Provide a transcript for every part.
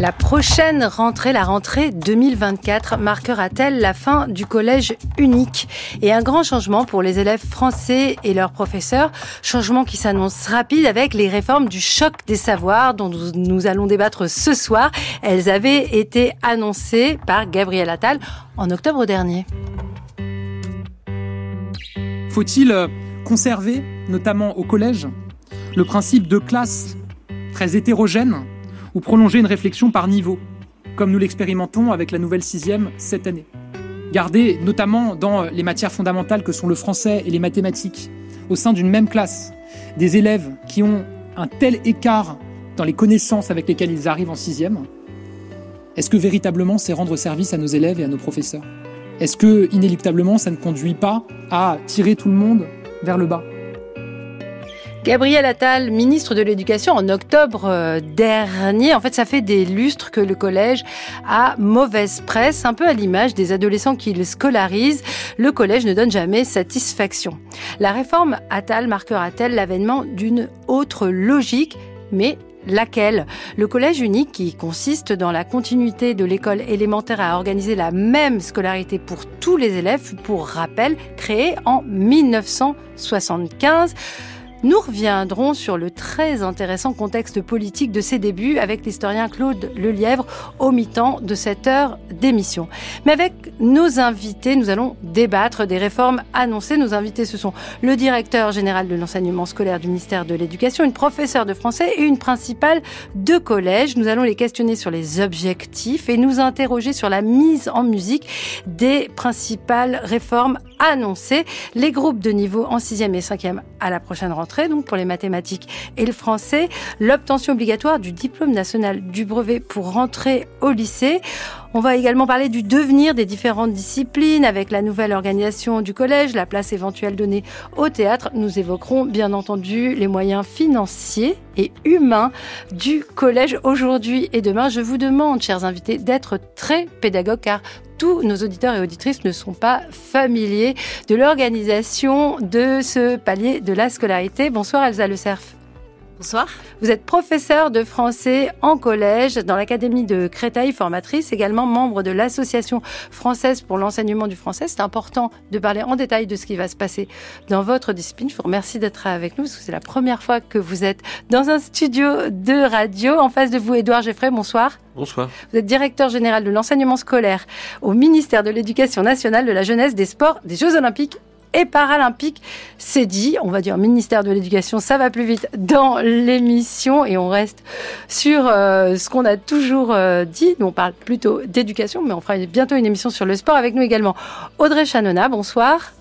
La prochaine rentrée, la rentrée 2024, marquera-t-elle la fin du collège unique et un grand changement pour les élèves français et leurs professeurs Changement qui s'annonce rapide avec les réformes du choc des savoirs dont nous allons débattre ce soir. Elles avaient été annoncées par Gabriel Attal en octobre dernier. Faut-il euh, conserver, notamment au collège, le principe de classe très hétérogène? Ou prolonger une réflexion par niveau, comme nous l'expérimentons avec la nouvelle sixième cette année. Garder, notamment dans les matières fondamentales que sont le français et les mathématiques, au sein d'une même classe, des élèves qui ont un tel écart dans les connaissances avec lesquelles ils arrivent en sixième, est-ce que véritablement c'est rendre service à nos élèves et à nos professeurs? Est-ce que inéluctablement ça ne conduit pas à tirer tout le monde vers le bas? Gabriel Attal, ministre de l'Éducation, en octobre euh, dernier, en fait, ça fait des lustres que le collège a mauvaise presse, un peu à l'image des adolescents qu'il scolarise. Le collège ne donne jamais satisfaction. La réforme Attal marquera-t-elle l'avènement d'une autre logique, mais laquelle? Le collège unique, qui consiste dans la continuité de l'école élémentaire à organiser la même scolarité pour tous les élèves, pour rappel, créé en 1975. Nous reviendrons sur le très intéressant contexte politique de ses débuts avec l'historien Claude Lelièvre au mi-temps de cette heure d'émission. Mais avec nos invités, nous allons débattre des réformes annoncées. Nos invités, ce sont le directeur général de l'enseignement scolaire du ministère de l'Éducation, une professeure de français et une principale de collège. Nous allons les questionner sur les objectifs et nous interroger sur la mise en musique des principales réformes annoncées. Les groupes de niveau en sixième et cinquième à la prochaine rentrée donc pour les mathématiques et le français, l'obtention obligatoire du diplôme national du brevet pour rentrer au lycée. On va également parler du devenir des différentes disciplines avec la nouvelle organisation du collège, la place éventuelle donnée au théâtre. Nous évoquerons bien entendu les moyens financiers et humains du collège aujourd'hui et demain. Je vous demande, chers invités, d'être très pédagogues car tous nos auditeurs et auditrices ne sont pas familiers de l'organisation de ce palier de la scolarité. Bonsoir Elsa Le Cerf. Bonsoir. Vous êtes professeur de français en collège dans l'Académie de Créteil, formatrice, également membre de l'Association française pour l'enseignement du français. C'est important de parler en détail de ce qui va se passer dans votre discipline. Je vous remercie d'être avec nous parce que c'est la première fois que vous êtes dans un studio de radio. En face de vous, Édouard Geffray, bonsoir. Bonsoir. Vous êtes directeur général de l'enseignement scolaire au ministère de l'Éducation nationale, de la jeunesse, des sports, des Jeux olympiques et paralympique. C'est dit, on va dire ministère de l'Éducation, ça va plus vite dans l'émission et on reste sur euh, ce qu'on a toujours euh, dit. Nous, on parle plutôt d'éducation, mais on fera bientôt une émission sur le sport avec nous également. Audrey Chanona, bonsoir.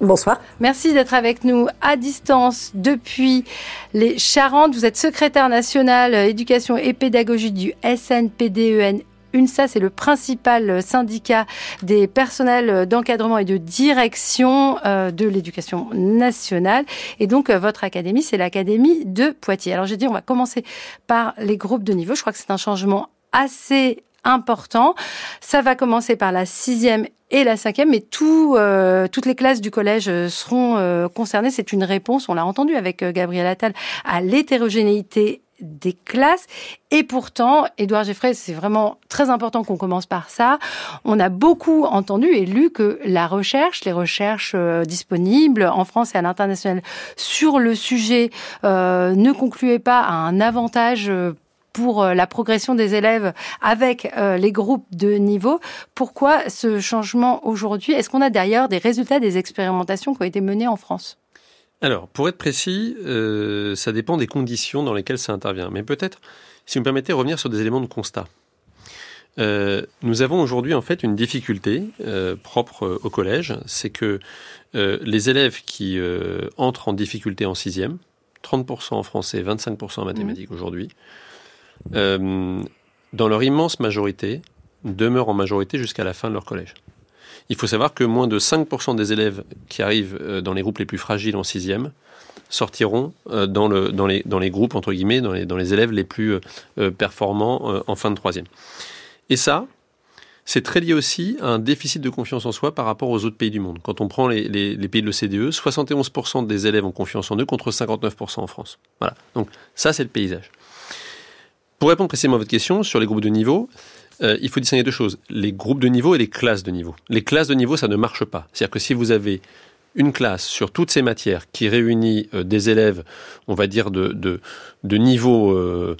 Bonsoir. Merci d'être avec nous à distance depuis les Charentes. Vous êtes secrétaire national euh, éducation et pédagogie du SNPDEN UNSA, c'est le principal syndicat des personnels d'encadrement et de direction euh, de l'éducation nationale. Et donc, euh, votre académie, c'est l'académie de Poitiers. Alors, j'ai dit, on va commencer par les groupes de niveau. Je crois que c'est un changement assez important. Ça va commencer par la sixième et la cinquième, mais tout, euh, toutes les classes du collège seront concernées. C'est une réponse, on l'a entendu avec Gabriel Attal, à l'hétérogénéité des classes. Et pourtant, Édouard Geffray, c'est vraiment très important qu'on commence par ça. On a beaucoup entendu et lu que la recherche, les recherches euh, disponibles en France et à l'international sur le sujet euh, ne concluaient pas à un avantage euh, pour la progression des élèves avec les groupes de niveau. Pourquoi ce changement aujourd'hui? Est-ce qu'on a d'ailleurs des résultats des expérimentations qui ont été menées en France? Alors, pour être précis, euh, ça dépend des conditions dans lesquelles ça intervient. Mais peut-être, si vous me permettez, revenir sur des éléments de constat. Euh, nous avons aujourd'hui en fait une difficulté euh, propre au collège, c'est que les élèves qui entrent en difficulté en sixième, 30% en français, 25% en mathématiques mmh. aujourd'hui, dans leur immense majorité, demeurent en majorité jusqu'à la fin de leur collège. Il faut savoir que moins de 5% des élèves qui arrivent euh, dans les groupes les plus fragiles en sixième sortiront euh, dans, le, dans, les, groupes, entre guillemets, dans les, dans les élèves les plus euh, performants en fin de troisième. Et ça, c'est très lié aussi à un déficit de confiance en soi par rapport aux autres pays du monde. Quand on prend les, pays de l'OCDE, 71% des élèves ont confiance en eux contre 59% en France. Voilà. Donc ça, c'est le paysage. Pour répondre précisément à votre question sur les groupes de niveau, euh, il faut distinguer deux choses. Les groupes de niveau et les classes de niveau. Les classes de niveau, ça ne marche pas. C'est-à-dire que si vous avez une classe sur toutes ces matières qui réunit euh, des élèves, on va dire, de, de, niveau, euh,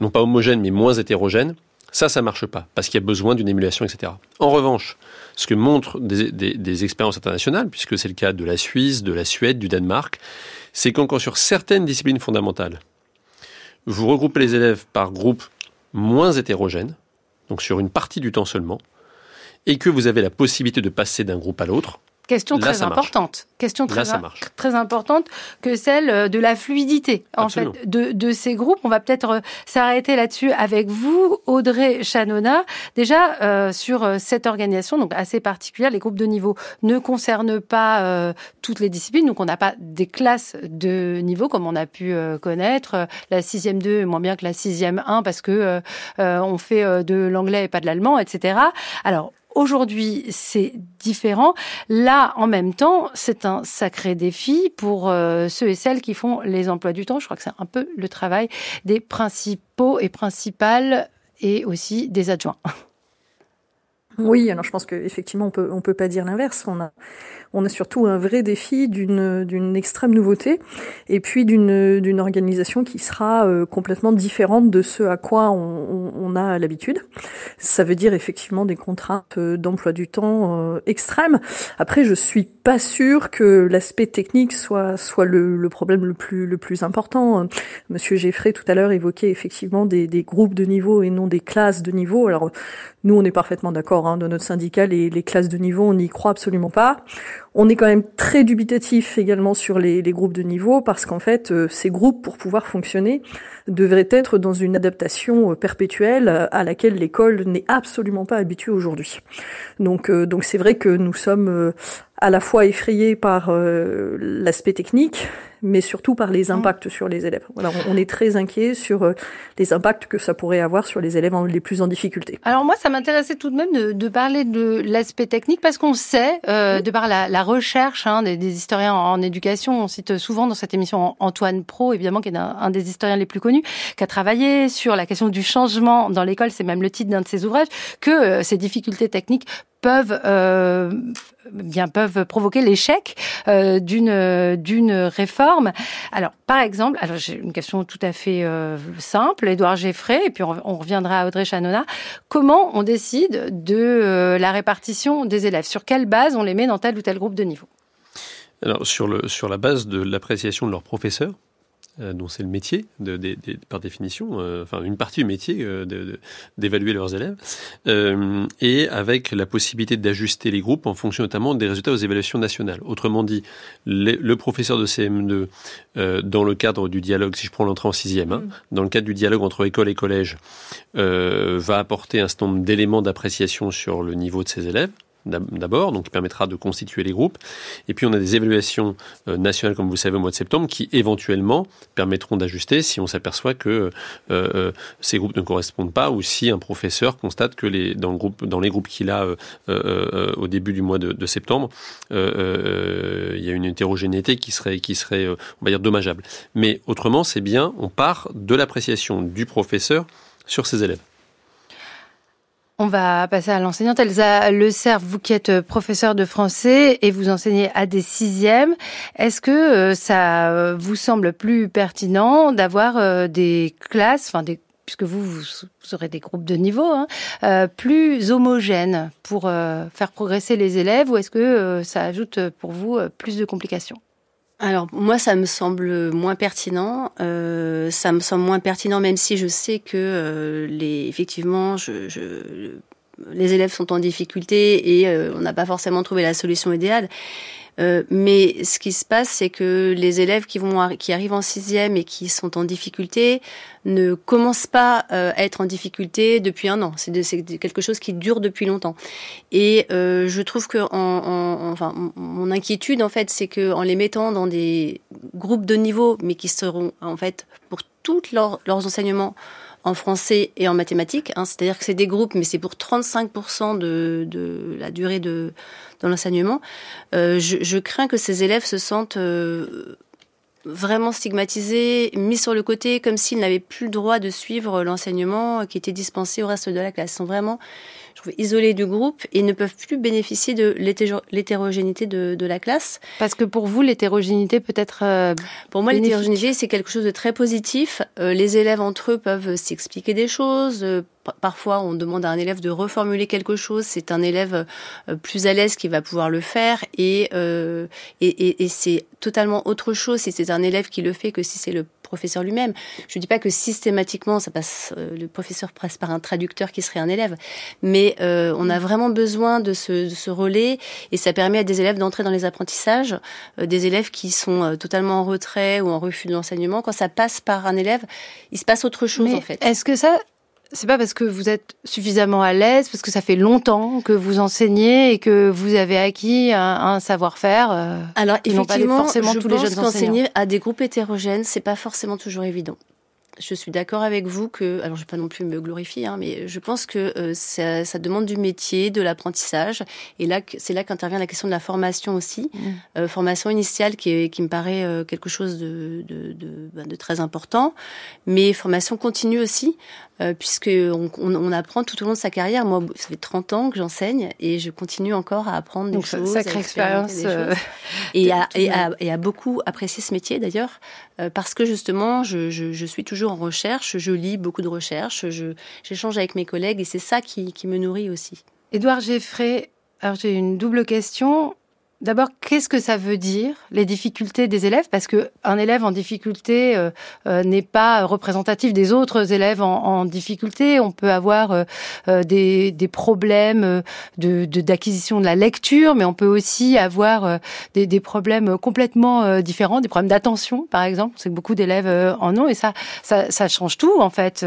non pas homogène, mais moins hétérogène, ça, ça marche pas, parce qu'il y a besoin d'une émulation, etc. En revanche, ce que montrent des, des expériences internationales, puisque c'est le cas de la Suisse, de la Suède, du Danemark, c'est qu'encore sur certaines disciplines fondamentales, vous regroupez les élèves par groupes moins hétérogènes, donc sur une partie du temps seulement, et que vous avez la possibilité de passer d'un groupe à l'autre, Question très importante. Question très, très importante que celle euh, de la fluidité en fait de, de, ces groupes. On va peut-être euh, s'arrêter là-dessus avec vous, Audrey Chanona. Déjà euh, sur cette organisation donc assez particulière, les groupes de niveau ne concernent pas toutes les disciplines. Donc on n'a pas des classes de niveau comme on a pu connaître. La sixième 2 est moins bien que la sixième 1 parce que on fait de l'anglais et pas de l'allemand, etc. Alors Aujourd'hui, c'est différent. Là, en même temps, c'est un sacré défi pour euh, ceux et celles qui font les emplois du temps. Je crois que c'est un peu le travail des principaux et principales et aussi des adjoints. Oui, alors je pense qu'effectivement, on peut, on peut pas dire l'inverse. On a, on a surtout un vrai défi d'une, d'une extrême nouveauté et puis d'une, d'une organisation qui sera euh, complètement différente de ce à quoi on, on, a l'habitude. Ça veut dire effectivement des contraintes euh, d'emploi du temps euh, extrêmes. Après, je suis pas sûre que l'aspect technique soit, soit le, le, problème le plus, le plus important. Monsieur Geffrey tout à l'heure évoquait effectivement des, des groupes de niveau et non des classes de niveau. Alors, nous, on est parfaitement d'accord. Hein, dans notre syndicat, les, les classes de niveau, on n'y croit absolument pas. On est quand même très dubitatif également sur les, groupes de niveau parce qu'en fait, euh, ces groupes, pour pouvoir fonctionner, devraient être dans une adaptation euh, perpétuelle euh, à laquelle l'école n'est absolument pas habituée aujourd'hui. Donc, donc c'est vrai que nous sommes à la fois effrayés par l'aspect technique, mais surtout par les mm. impacts sur les élèves. Voilà, on est très inquiet sur euh, les impacts que ça pourrait avoir sur les élèves les plus en difficulté. Alors moi, ça m'intéressait tout de même de, de parler de l'aspect technique parce qu'on sait, euh, de par la, la recherche hein, des, des, historiens en, éducation, on cite souvent dans cette émission Antoine Pro, évidemment, qui est un, un des historiens les plus connus, qui a travaillé sur la question du changement dans l'école, c'est même le titre d'un de ses ouvrages, que euh, ces difficultés techniques peuvent euh, bien peuvent provoquer l'échec euh, d'une d'une réforme. Alors par exemple, alors j'ai une question tout à fait euh, simple, Édouard Geffray, et puis on, reviendra à Audrey Chanona. Comment on décide de la répartition des élèves? Sur quelle base on les met dans tel ou tel groupe de niveau? Alors sur, le, sur la base de l'appréciation de leurs professeurs, dont c'est le métier, de, par définition, euh, enfin une partie du métier euh, d'évaluer leurs élèves, et avec la possibilité d'ajuster les groupes en fonction notamment des résultats aux évaluations nationales. Autrement dit, le professeur de CM2, dans le cadre du dialogue, si je prends l'entrée en sixième, hein, mm. dans le cadre du dialogue entre école et collège, va apporter un certain nombre d'éléments d'appréciation sur le niveau de ses élèves d'abord, donc qui permettra de constituer les groupes. Et puis on a des évaluations euh, nationales, comme vous le savez, au mois de septembre, qui éventuellement permettront d'ajuster si on s'aperçoit que euh, euh, ces groupes ne correspondent pas ou si un professeur constate que les, dans, le groupe, dans les groupes qu'il a au début du mois de, septembre, il y a une hétérogénéité qui serait, qui serait, on va dire, dommageable. Mais autrement, c'est bien, on part de l'appréciation du professeur sur ses élèves. On va passer à l'enseignante Elsa Le Cerf, vous qui êtes professeur de français et vous enseignez à des sixièmes. Est-ce que euh, ça euh, vous semble plus pertinent d'avoir euh, des classes, puisque vous, vous, aurez des groupes de niveau, hein, plus homogènes pour faire progresser les élèves, ou est-ce que ça ajoute pour vous plus de complications? Alors moi, ça me semble moins pertinent. Euh, ça me semble moins pertinent, même si je sais que euh, les, effectivement, je, je, les élèves sont en difficulté et euh, on n'a pas forcément trouvé la solution idéale. Euh, mais ce qui se passe, c'est que les élèves qui vont qui arrivent en sixième et qui sont en difficulté ne commencent pas euh, à être en difficulté depuis un an. C'est quelque chose qui dure depuis longtemps. Et euh, je trouve que, en, en, enfin, mon inquiétude en fait, c'est que en les mettant dans des groupes de niveau, mais qui seront en fait pour tous leurs enseignements en français et en mathématiques. Hein. C'est-à-dire que c'est des groupes, mais c'est pour 35% de, la durée de, l'enseignement. Euh, je, je, crains que ces élèves se sentent euh, vraiment stigmatisés, mis sur le côté, comme s'ils n'avaient plus le droit de suivre l'enseignement qui était dispensé au reste de la classe. Ils sont vraiment isolés du groupe et ne peuvent plus bénéficier de l'hétérogénéité de, de, la classe. Parce que pour vous, l'hétérogénéité peut être... Euh, pour moi, l'hétérogénéité, c'est quelque chose de très positif. Euh, les élèves entre eux peuvent s'expliquer des choses. Euh, parfois, on demande à un élève de reformuler quelque chose. C'est un élève plus à l'aise qui va pouvoir le faire. Et, et, et, et c'est totalement autre chose si c'est un élève qui le fait que si c'est le professeur lui-même. Je ne dis pas que systématiquement, ça passe, euh, le professeur passe par un traducteur qui serait un élève, mais euh, on a vraiment besoin de ce, de ce, relais et ça permet à des élèves d'entrer dans les apprentissages, euh, des élèves qui sont totalement en retrait ou en refus de l'enseignement. Quand ça passe par un élève, il se passe autre chose en fait. Est-ce que ça, c'est pas parce que vous êtes suffisamment à l'aise, parce que ça fait longtemps que vous enseignez et que vous avez acquis un, savoir-faire. Euh, Alors effectivement, forcément je tous pense qu'enseigner à des groupes hétérogènes, c'est pas forcément toujours évident je suis d'accord avec vous que, alors je ne vais pas non plus me glorifier, hein, mais je pense que euh, ça, ça, demande du métier, de l'apprentissage. Et là, c'est là qu'intervient la question de la formation aussi. Mmh. Euh, formation initiale qui, est, qui me paraît euh, quelque chose de, de, de, ben, de, très important, mais formation continue aussi, euh, puisqu'on on, on, apprend tout au long de sa carrière. Moi, ça fait 30 ans que j'enseigne et je continue encore à apprendre Donc, des choses. Sacrée expérience. Euh, et, à, et, à, et, à, beaucoup apprécier ce métier d'ailleurs, parce que justement, je, je, je suis toujours en recherche, je lis beaucoup de recherches, j'échange avec mes collègues et c'est ça qui, qui, me nourrit aussi. Édouard Geffray, alors j'ai une double question. D'abord, qu'est-ce que ça veut dire les difficultés des élèves? Parce que un élève en difficulté euh, euh, n'est pas représentatif des autres élèves en, en difficulté. On peut avoir euh, euh des, des, problèmes de d'acquisition de, la lecture, mais on peut aussi avoir euh, des, des, problèmes complètement différents, des problèmes d'attention, par exemple. C'est que beaucoup d'élèves en ont, et ça, ça, ça, change tout en fait,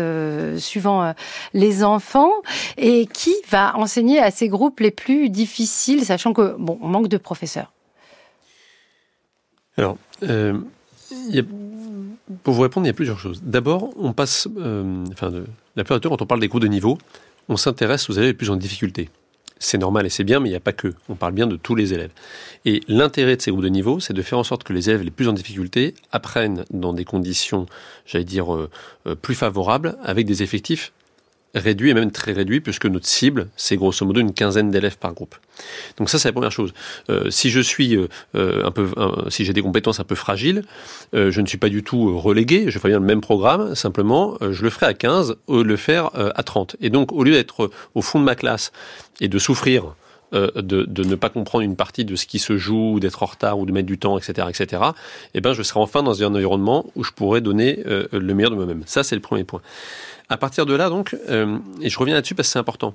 suivant les enfants. Et qui va enseigner à ces groupes les plus difficiles, sachant que bon, on manque de professeurs alors, euh, pour vous répondre, il y a plusieurs choses. D'abord, on passe, euh, enfin, la plupart du temps, quand on parle des cours de niveau, on s'intéresse aux élèves les plus en difficulté. C'est normal et c'est bien, mais il n'y a pas que. On parle bien de tous les élèves. Et l'intérêt de ces groupes de niveau, c'est de faire en sorte que les élèves les plus en difficulté apprennent dans des conditions, j'allais dire, euh, plus favorables, avec des effectifs réduit et même très réduit puisque notre cible c'est grosso modo une quinzaine d'élèves par groupe. Donc ça c'est la première chose. Euh, si je suis euh, un peu, si j'ai des compétences un peu fragiles, euh, je ne suis pas du tout relégué. Je ferai bien le même programme, simplement je le ferai à 15 au lieu de le faire à 30. Et donc au lieu d'être au fond de ma classe et de souffrir de, de, ne pas comprendre une partie de ce qui se joue, d'être en retard ou de mettre du temps, etc., etc. Eh ben, je serai enfin dans un environnement où je pourrai donner le meilleur de moi-même. Ça, c'est le premier point. À partir de là, donc, euh, et je reviens là-dessus parce que c'est important,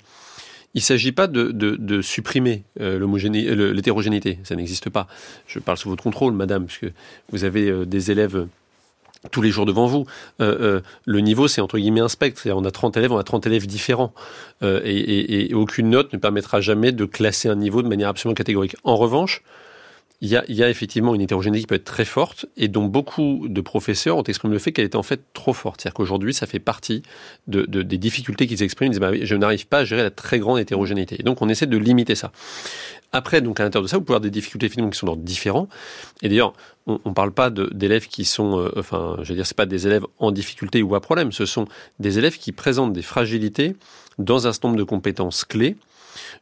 il ne s'agit pas de, de, supprimer euh, euh l'hétérogénéité, ça n'existe pas. Je parle sous votre contrôle, madame, puisque vous avez euh, des élèves tous les jours devant vous. Euh, le niveau, c'est entre guillemets un spectre. On a 30 élèves, on a 30 élèves différents. Et, et, et, aucune note ne permettra jamais de classer un niveau de manière absolument catégorique. En revanche, il y, a, effectivement une hétérogénéité qui peut être très forte et dont beaucoup de professeurs ont exprimé le fait qu'elle était en fait trop forte. C'est-à-dire qu'aujourd'hui, ça fait partie de, de, des difficultés qu'ils expriment. Ils disent, bah, je n'arrive pas à gérer la très grande hétérogénéité. Et donc, on essaie de limiter ça. Après, donc, à l'intérieur de ça, vous pouvez avoir des difficultés finalement qui sont d'ordre différents. Et d'ailleurs, on ne parle pas d'élèves qui sont, euh, enfin, je veux dire, c'est pas des élèves en difficulté ou à problème. Ce sont des élèves qui présentent des fragilités dans un certain nombre de compétences clés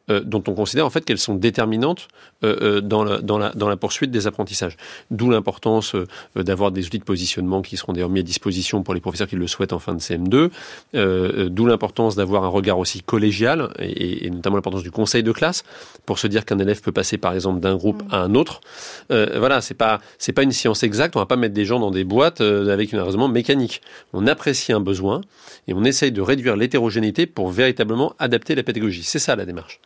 euh, dont on considère en fait qu'elles sont déterminantes euh, euh, dans, la, dans, la, dans la poursuite des apprentissages. D'où l'importance d'avoir des outils de positionnement qui seront d'ailleurs mis à disposition pour les professeurs qui le souhaitent en fin de CM2. D'où l'importance d'avoir un regard aussi collégial et, et notamment l'importance du conseil de classe pour se dire qu'un élève peut passer par exemple d'un groupe à un autre. voilà, c'est pas c'est pas une science exacte. On va pas mettre des gens dans des boîtes avec un raisonnement mécanique. On apprécie un besoin et on essaye de réduire l'hétérogénéité pour véritablement adapter la pédagogie. C'est ça la démarche. humanos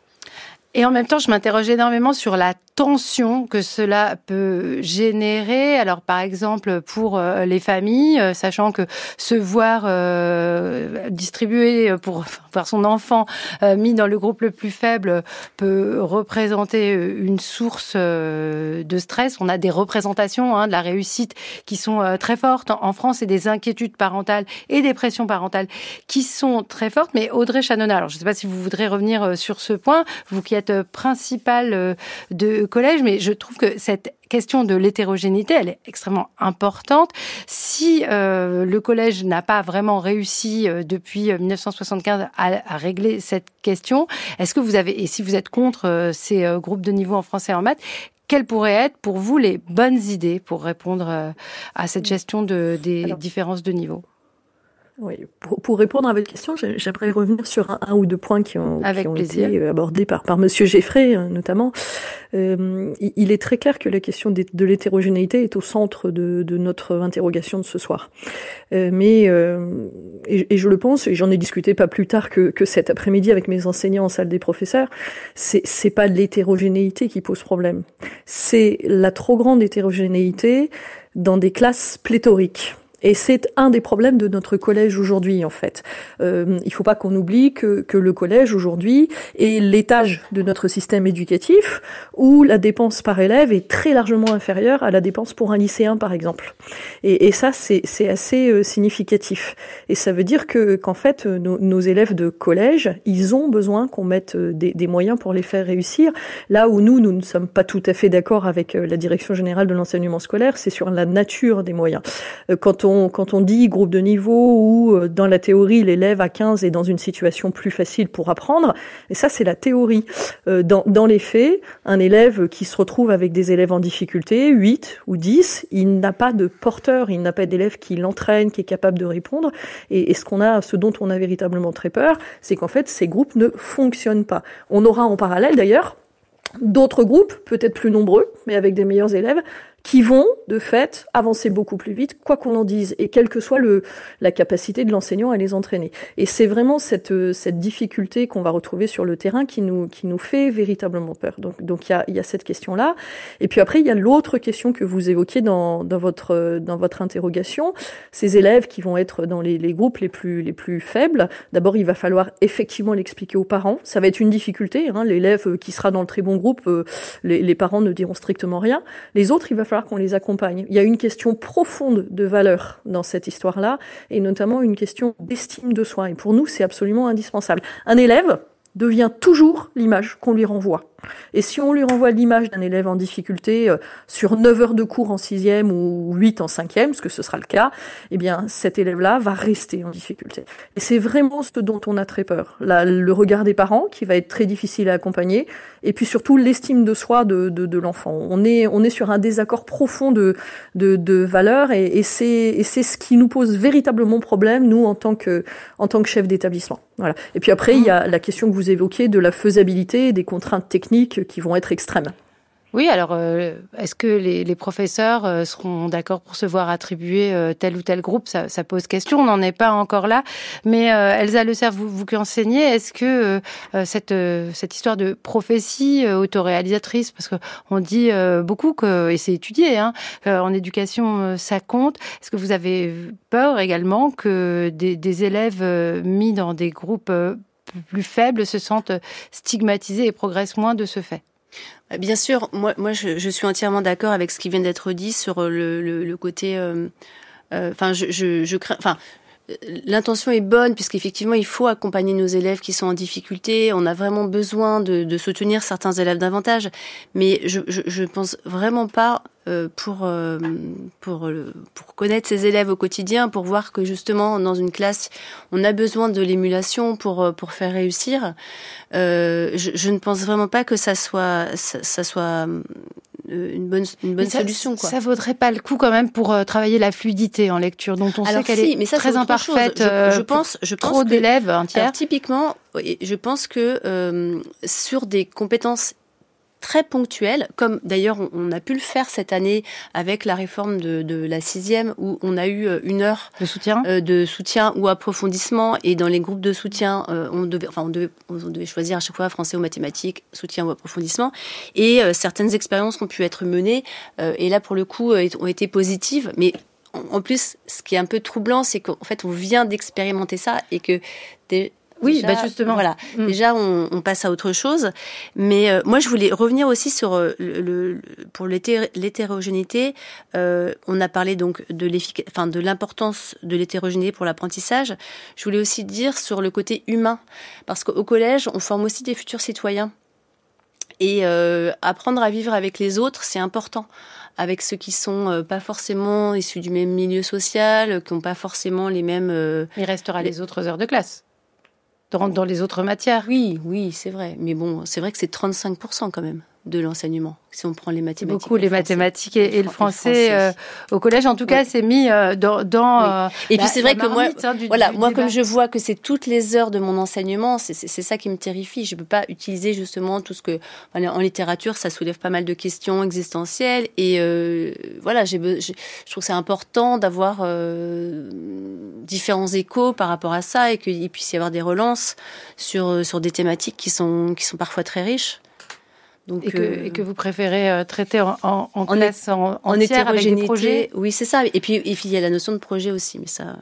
Et en même temps, je m'interroge énormément sur la tension que cela peut générer. Alors, par exemple, pour euh, les familles, euh, sachant que se voir euh, distribuer pour voir son enfant mis dans le groupe le plus faible peut représenter une source de stress. On a des représentations hein, de la réussite qui sont très fortes en France et des inquiétudes parentales et des pressions parentales qui sont très fortes. Mais Audrey Chanona, alors je ne sais pas si vous voudrez revenir sur ce point, vous qui principale de collège, mais je trouve que cette question de l'hétérogénéité, elle est extrêmement importante. Si euh, le collège n'a pas vraiment réussi euh, depuis 1975 à, à, régler cette question, est-ce que vous avez, et si vous êtes contre euh, ces euh, groupes de niveau en français et en maths, quelles pourraient être pour vous les bonnes idées pour répondre euh, à cette gestion de, des différences de niveau? Oui, pour, pour, répondre à votre question, j'aimerais revenir sur un, un, ou deux points qui ont, qui ont été abordés par, par Monsieur Geffray, euh, notamment. Euh, il est très clair que la question de l'hétérogénéité est au centre de, de, notre interrogation de ce soir. Euh, mais, euh, et, et, je le pense, et j'en ai discuté pas plus tard que, que cet après-midi avec mes enseignants en salle des professeurs, c'est pas l'hétérogénéité qui pose problème. C'est la trop grande hétérogénéité dans des classes pléthoriques. Et c'est un des problèmes de notre collège aujourd'hui, en fait. Euh, il ne faut pas qu'on oublie que, que, le collège aujourd'hui est l'étage de notre système éducatif où la dépense par élève est très largement inférieure à la dépense pour un lycéen, par exemple. Et, et ça, c'est assez euh, significatif. Et ça veut dire que qu'en fait, nos, nos, élèves de collège, ils ont besoin qu'on mette euh, des, des, moyens pour les faire réussir. Là où nous, nous ne sommes pas tout à fait d'accord avec euh, la direction générale de l'enseignement scolaire, c'est sur la nature des moyens. Quand quand on dit groupe de niveau ou euh, dans la théorie l'élève à 15 est dans une situation plus facile pour apprendre, et ça c'est la théorie. Euh, dans, les faits, un élève qui se retrouve avec des élèves en difficulté, 8 ou 10, il n'a pas de porteur, il n'a pas d'élève qui l'entraîne, qui est capable de répondre. Et, et ce qu'on a, ce dont on a véritablement très peur, c'est qu'en fait ces groupes ne fonctionnent pas. On aura en parallèle d'ailleurs d'autres groupes, peut-être plus nombreux, mais avec des meilleurs élèves, qui vont, de fait, avancer beaucoup plus vite, quoi qu'on en dise, et quelle que soit le, la capacité de l'enseignant à les entraîner. Et c'est vraiment cette, cette difficulté qu'on va retrouver sur le terrain qui nous, qui nous fait véritablement peur. Donc, il y a, y a cette question-là. Et puis après, il y a l'autre question que vous évoquiez dans, dans, votre, dans votre interrogation. Ces élèves qui vont être dans les, les groupes les plus, les plus faibles, d'abord, il va falloir effectivement l'expliquer aux parents. Ça va être une difficulté. Hein. L'élève qui sera dans le très bon groupe, euh, les, les parents ne diront strictement rien. Les autres, il va falloir qu'on les accompagne. Il y a une question profonde de valeur dans cette histoire-là, et notamment une question d'estime de soi. Et pour nous, c'est absolument indispensable. Un élève devient toujours l'image qu'on lui renvoie. Et si on lui renvoie l'image d'un élève en difficulté euh, sur 9 heures de cours en sixième ou 8 en cinquième, ce que ce sera le cas, eh bien cet élève-là va rester en difficulté. Et c'est vraiment ce dont on a très peur. Le regard des parents qui va être très difficile à accompagner, et puis surtout l'estime de soi de, l'enfant. On est, sur un désaccord profond de, valeurs et, c'est ce qui nous pose véritablement problème, nous, en tant que, en chef d'établissement. Et puis après, il y a la question que vous évoquiez de la faisabilité des contraintes techniques qui vont être extrêmes. Oui, alors euh, est-ce que les, professeurs euh, seront d'accord pour se voir attribuer euh, tel ou tel groupe? Ça, pose question. On n'en est pas encore là. Mais Elsa Le Cerf, vous, vous qui enseignez, est-ce que cette, cette histoire de prophétie autoréalisatrice, parce qu'on dit beaucoup que, et c'est étudié, hein, en éducation ça compte, est-ce que vous avez peur également que des élèves mis dans des groupes plus faibles se sentent stigmatisés et progressent moins de ce fait. Bah, bien sûr, moi, moi je, suis entièrement d'accord avec ce qui vient d'être dit sur le, le, côté. Euh, euh, enfin, euh, je, je, crains. L'intention est bonne puisqu'effectivement il faut accompagner nos élèves qui sont en difficulté. On a vraiment besoin de, de soutenir certains élèves davantage, mais je, je, pense vraiment pas euh, pour euh, pour pour connaître ces élèves au quotidien, pour voir que justement dans une classe on a besoin de l'émulation pour euh, pour faire réussir. Euh, je, je, ne pense vraiment pas que ça soit ça, ça soit euh, une bonne, une bonne ça, solution. Quoi. Ça vaudrait pas le coup quand même pour euh, travailler la fluidité en lecture, dont on Alors sait qu'elle est mais ça, très imparfaite. Je, je, pense, je pense trop d'élèves un tiers. typiquement, je pense que euh, sur des compétences très ponctuelles, comme d'ailleurs on, a pu le faire cette année avec la réforme de, de, la sixième, où on a eu euh, une heure de soutien, euh, de soutien ou approfondissement, et dans les groupes de soutien, euh, on, devait, enfin, on, devait, on devait choisir à chaque fois français ou mathématiques, soutien ou approfondissement, et certaines expériences ont pu être menées, et là pour le coup ont été positives, mais en plus, ce qui est un peu troublant, c'est qu'en fait, on vient d'expérimenter ça et que oui, bah justement. Voilà. Mm. Déjà, on, passe à autre chose. Mais euh, moi, je voulais revenir aussi sur euh, le, pour l'hétérogénéité. Euh, on a parlé donc de enfin de l'importance de l'hétérogénéité pour l'apprentissage. Je voulais aussi dire sur le côté humain, parce qu'au collège, on forme aussi des futurs citoyens. Et apprendre à vivre avec les autres, c'est important avec ceux qui sont pas forcément issus du même milieu social, qui n'ont pas forcément les mêmes. Il restera les autres heures de classe dans, dans les autres matières. Oui, oui, c'est vrai. Mais bon, c'est vrai que c'est 35% quand même de l'enseignement. Si on prend les mathématiques. Beaucoup les mathématiques et, le français, euh, au collège, en tout cas, c'est mis euh, dans. dans euh, et puis c'est vrai que moi, hein, voilà, moi comme je vois que c'est toutes les heures de mon enseignement, c'est ça qui me terrifie. Je peux pas utiliser justement tout ce que en littérature, ça soulève pas mal de questions existentielles et voilà, j'ai, je trouve que c'est important d'avoir différents échos par rapport à ça et qu'il puisse y avoir des relances sur sur des thématiques qui sont qui sont parfois très riches. Donc, et, que, euh, et, que, vous préférez euh, traiter en, en, en classe en, en hétérogénéité. Oui, c'est ça. Et puis, et puis il y a la notion de projet aussi, mais ça.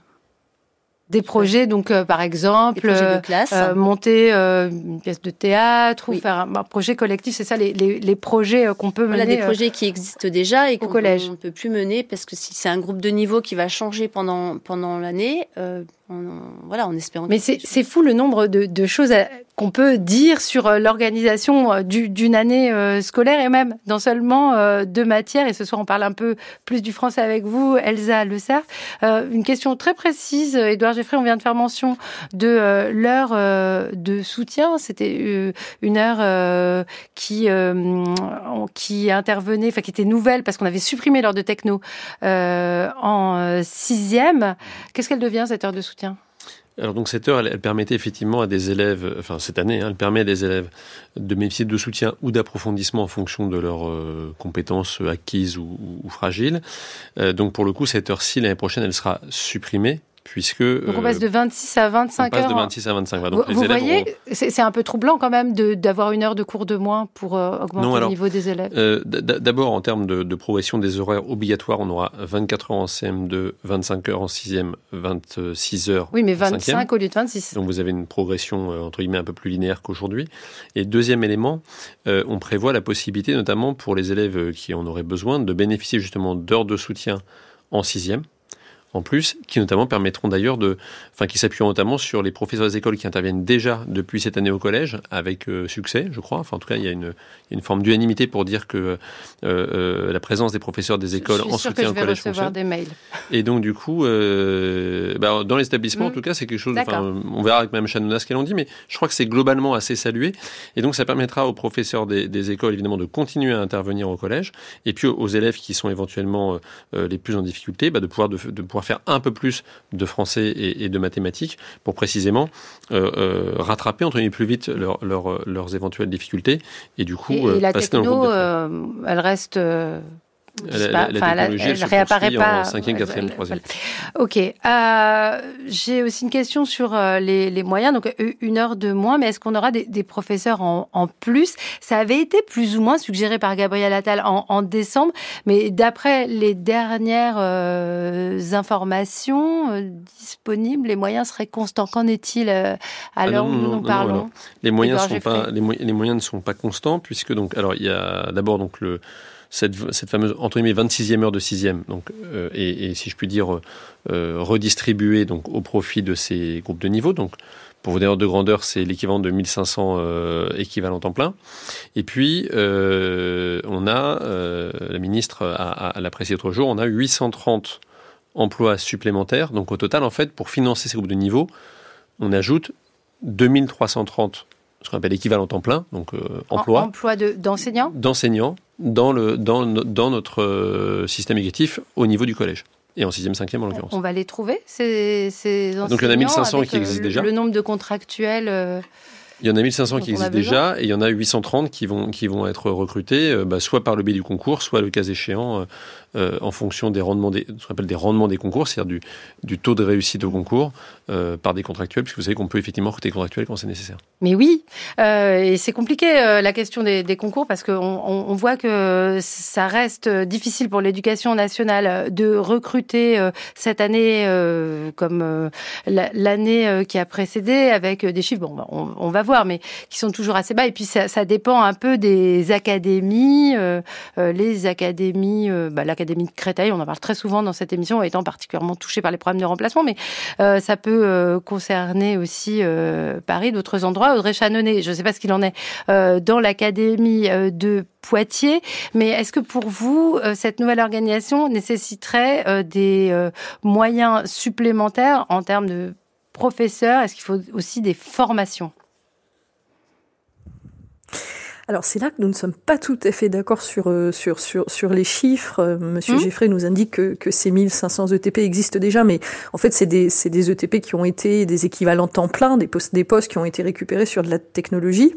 Des projets, donc euh, par exemple, de classe. monter une pièce de théâtre ou faire un, projet collectif, c'est ça les, les, les projets qu'on peut mener. Voilà, des projets qui existent déjà et qu'on ne peut plus mener parce que si c'est un groupe de niveau qui va changer pendant, pendant l'année, voilà, en espérant. Mais c'est fou le nombre de, de choses qu'on peut dire sur euh, l'organisation euh, d'une année euh, scolaire et même dans seulement deux matières. Et ce soir, on parle un peu plus du français avec vous, Elsa Le Cerf. une question très précise, Édouard Geffrey, on vient de faire mention de l'heure de soutien. C'était une heure qui qui intervenait, enfin qui était nouvelle parce qu'on avait supprimé l'heure de techno en sixième. Qu'est-ce qu'elle devient cette heure de soutien? Alors donc cette heure, elle, permettait effectivement à des élèves, enfin cette année, hein, elle permet à des élèves de bénéficier de soutien ou d'approfondissement en fonction de leurs euh, compétences acquises ou, fragiles. Euh, donc pour le coup, cette heure-ci l'année prochaine, elle sera supprimée puisque donc on passe de 26 à 25 heures. On passe de 26 à 25. donc vous, voyez, c'est un peu troublant quand même d'avoir une heure de cours de moins pour euh, augmenter le niveau des élèves. Euh, D'abord, en termes de, de, progression des horaires obligatoires, on aura 24 heures en CM2, 25 heures en 6e, 26 heures. Oui, mais 25 au lieu de 26. Donc vous avez une progression euh, entre guillemets un peu plus linéaire qu'aujourd'hui. Et deuxième élément, euh, on prévoit la possibilité, notamment pour les élèves qui en auraient besoin, de bénéficier justement d'heures de soutien en 6e en plus, qui notamment permettront d'ailleurs de, enfin, qui s'appuieront notamment sur les professeurs des écoles qui interviennent déjà depuis cette année au collège, avec euh, succès, je crois. Enfin, en tout cas, il y a une, une forme d'unanimité pour dire que euh, euh, la présence des professeurs des écoles en soutien au collège fonctionne. des mails. Et donc, du coup, bah, dans l'établissement, en mm. tout cas, c'est quelque chose. On verra avec Mme Chanouna ce qu'elle en dit, mais je crois que c'est globalement assez salué. Et donc, ça permettra aux professeurs des, des, écoles, évidemment, de continuer à intervenir au collège, et puis aux, élèves qui sont éventuellement les plus en difficulté, bah, de pouvoir de, de pouvoir faire un peu plus de français et, de mathématiques pour précisément euh, euh, rattraper, entre guillemets, plus vite leurs éventuelles difficultés. Et du coup et, la techno, elle reste la, elle, réapparaît pas. En cinquième, quatrième, troisième. Ok. Euh, J'ai aussi une question sur euh, les, les, moyens. Donc une heure de moins, mais est-ce qu'on aura des, des professeurs en, en, plus? Ça avait été plus ou moins suggéré par Gabriel Attal en, en décembre, mais d'après les dernières euh, informations euh, disponibles, les moyens seraient constants. Qu'en est-il à ah l'heure où nous parlons? Les moyens sont pas les, les moyens ne sont pas constants puisque donc alors il y a d'abord donc le cette, fameuse entre guillemets 26e heure de 6e, donc, euh, et, si je puis dire euh, redistribuée donc, au profit de ces groupes de niveau. Donc, pour vous dire de grandeur, c'est l'équivalent de 1500 euh, équivalents temps plein. Et puis, on a, la ministre a, l'a précisé l'autre jour, on a 830 emplois supplémentaires. Donc, au total, en fait, pour financer ces groupes de niveau, on ajoute 2330 ce qu'on appelle l'équivalent temps plein, donc euh, emploi. emploi d'enseignants D'enseignants dans, le, dans, dans notre euh, système éducatif au niveau du collège. Et en 6e, 5e en l'occurrence. On va les trouver, ces, ces enseignants Donc il y en a 1500 qui existent déjà. Le nombre de contractuels euh, Il y en a 1500 qui existent déjà et il y en a 830 qui vont, qui vont être recrutés, bah, soit par le biais du concours, soit le cas échéant euh, en fonction des rendements des, ce qu'on appelle des rendements des concours, c'est-à-dire du, du, taux de réussite au concours euh, par des contractuels, puisque vous savez qu'on peut effectivement recruter des contractuels quand c'est nécessaire. Mais oui, euh, et c'est compliqué la question des, concours parce qu'on on, voit que ça reste difficile pour l'éducation nationale de recruter cette année comme l'année qui a précédé avec des chiffres, bon, on, va voir, mais qui sont toujours assez bas. Et puis ça, dépend un peu des académies, les académies, bah, de Créteil, on en parle très souvent dans cette émission, étant particulièrement touchée par les problèmes de remplacement, mais euh, ça peut euh, concerner aussi euh, Paris, d'autres endroits. Audrey Chanonnet, je ne sais pas ce qu'il en est dans l'Académie de Poitiers, mais est-ce que pour vous, cette nouvelle organisation nécessiterait des moyens supplémentaires en termes de professeurs? Est-ce qu'il faut aussi des formations? Alors c'est là que nous ne sommes pas tout à fait d'accord sur, euh, sur, sur, sur les chiffres. Euh, Monsieur mmh. Nous indique que, que ces 1500 ETP existent déjà, mais en fait c'est des, c'est des ETP qui ont été des équivalents temps plein, des postes, des postes qui ont été récupérés sur de la technologie.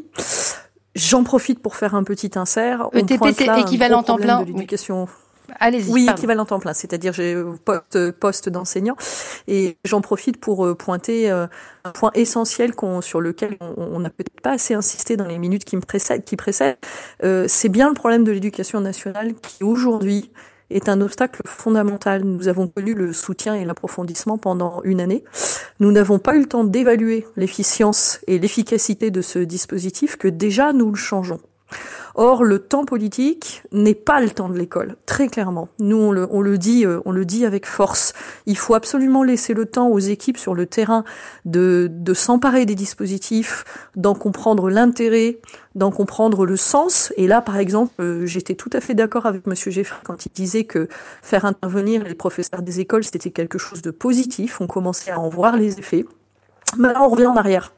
J'en profite pour faire un petit insert. ETP c'est équivalent temps plein. De l'éducation. Allez-y. Oui, équivalent temps plein, c'est-à-dire j'ai euh, poste, poste d'enseignant. Et j'en profite pour euh, pointer euh, un point essentiel sur lequel on n'a peut-être pas assez insisté dans les minutes qui me précèdent. Qui précèdent. c'est bien le problème de l'éducation nationale qui aujourd'hui est un obstacle fondamental. Nous avons connu le soutien et l'approfondissement pendant une année. Nous n'avons pas eu le temps d'évaluer l'efficience et l'efficacité de ce dispositif que déjà nous le changeons. Or, le temps politique n'est pas le temps de l'école, très clairement. Nous, on le, on le dit, euh, on le dit avec force. Il faut absolument laisser le temps aux équipes sur le terrain de, de s'emparer des dispositifs, d'en comprendre l'intérêt, d'en comprendre le sens. Et là, par exemple, euh, j'étais tout à fait d'accord avec Monsieur Jeffrey quand il disait que faire intervenir les professeurs des écoles, c'était quelque chose de positif. On commençait à en voir les effets. Maintenant, on revient en arrière.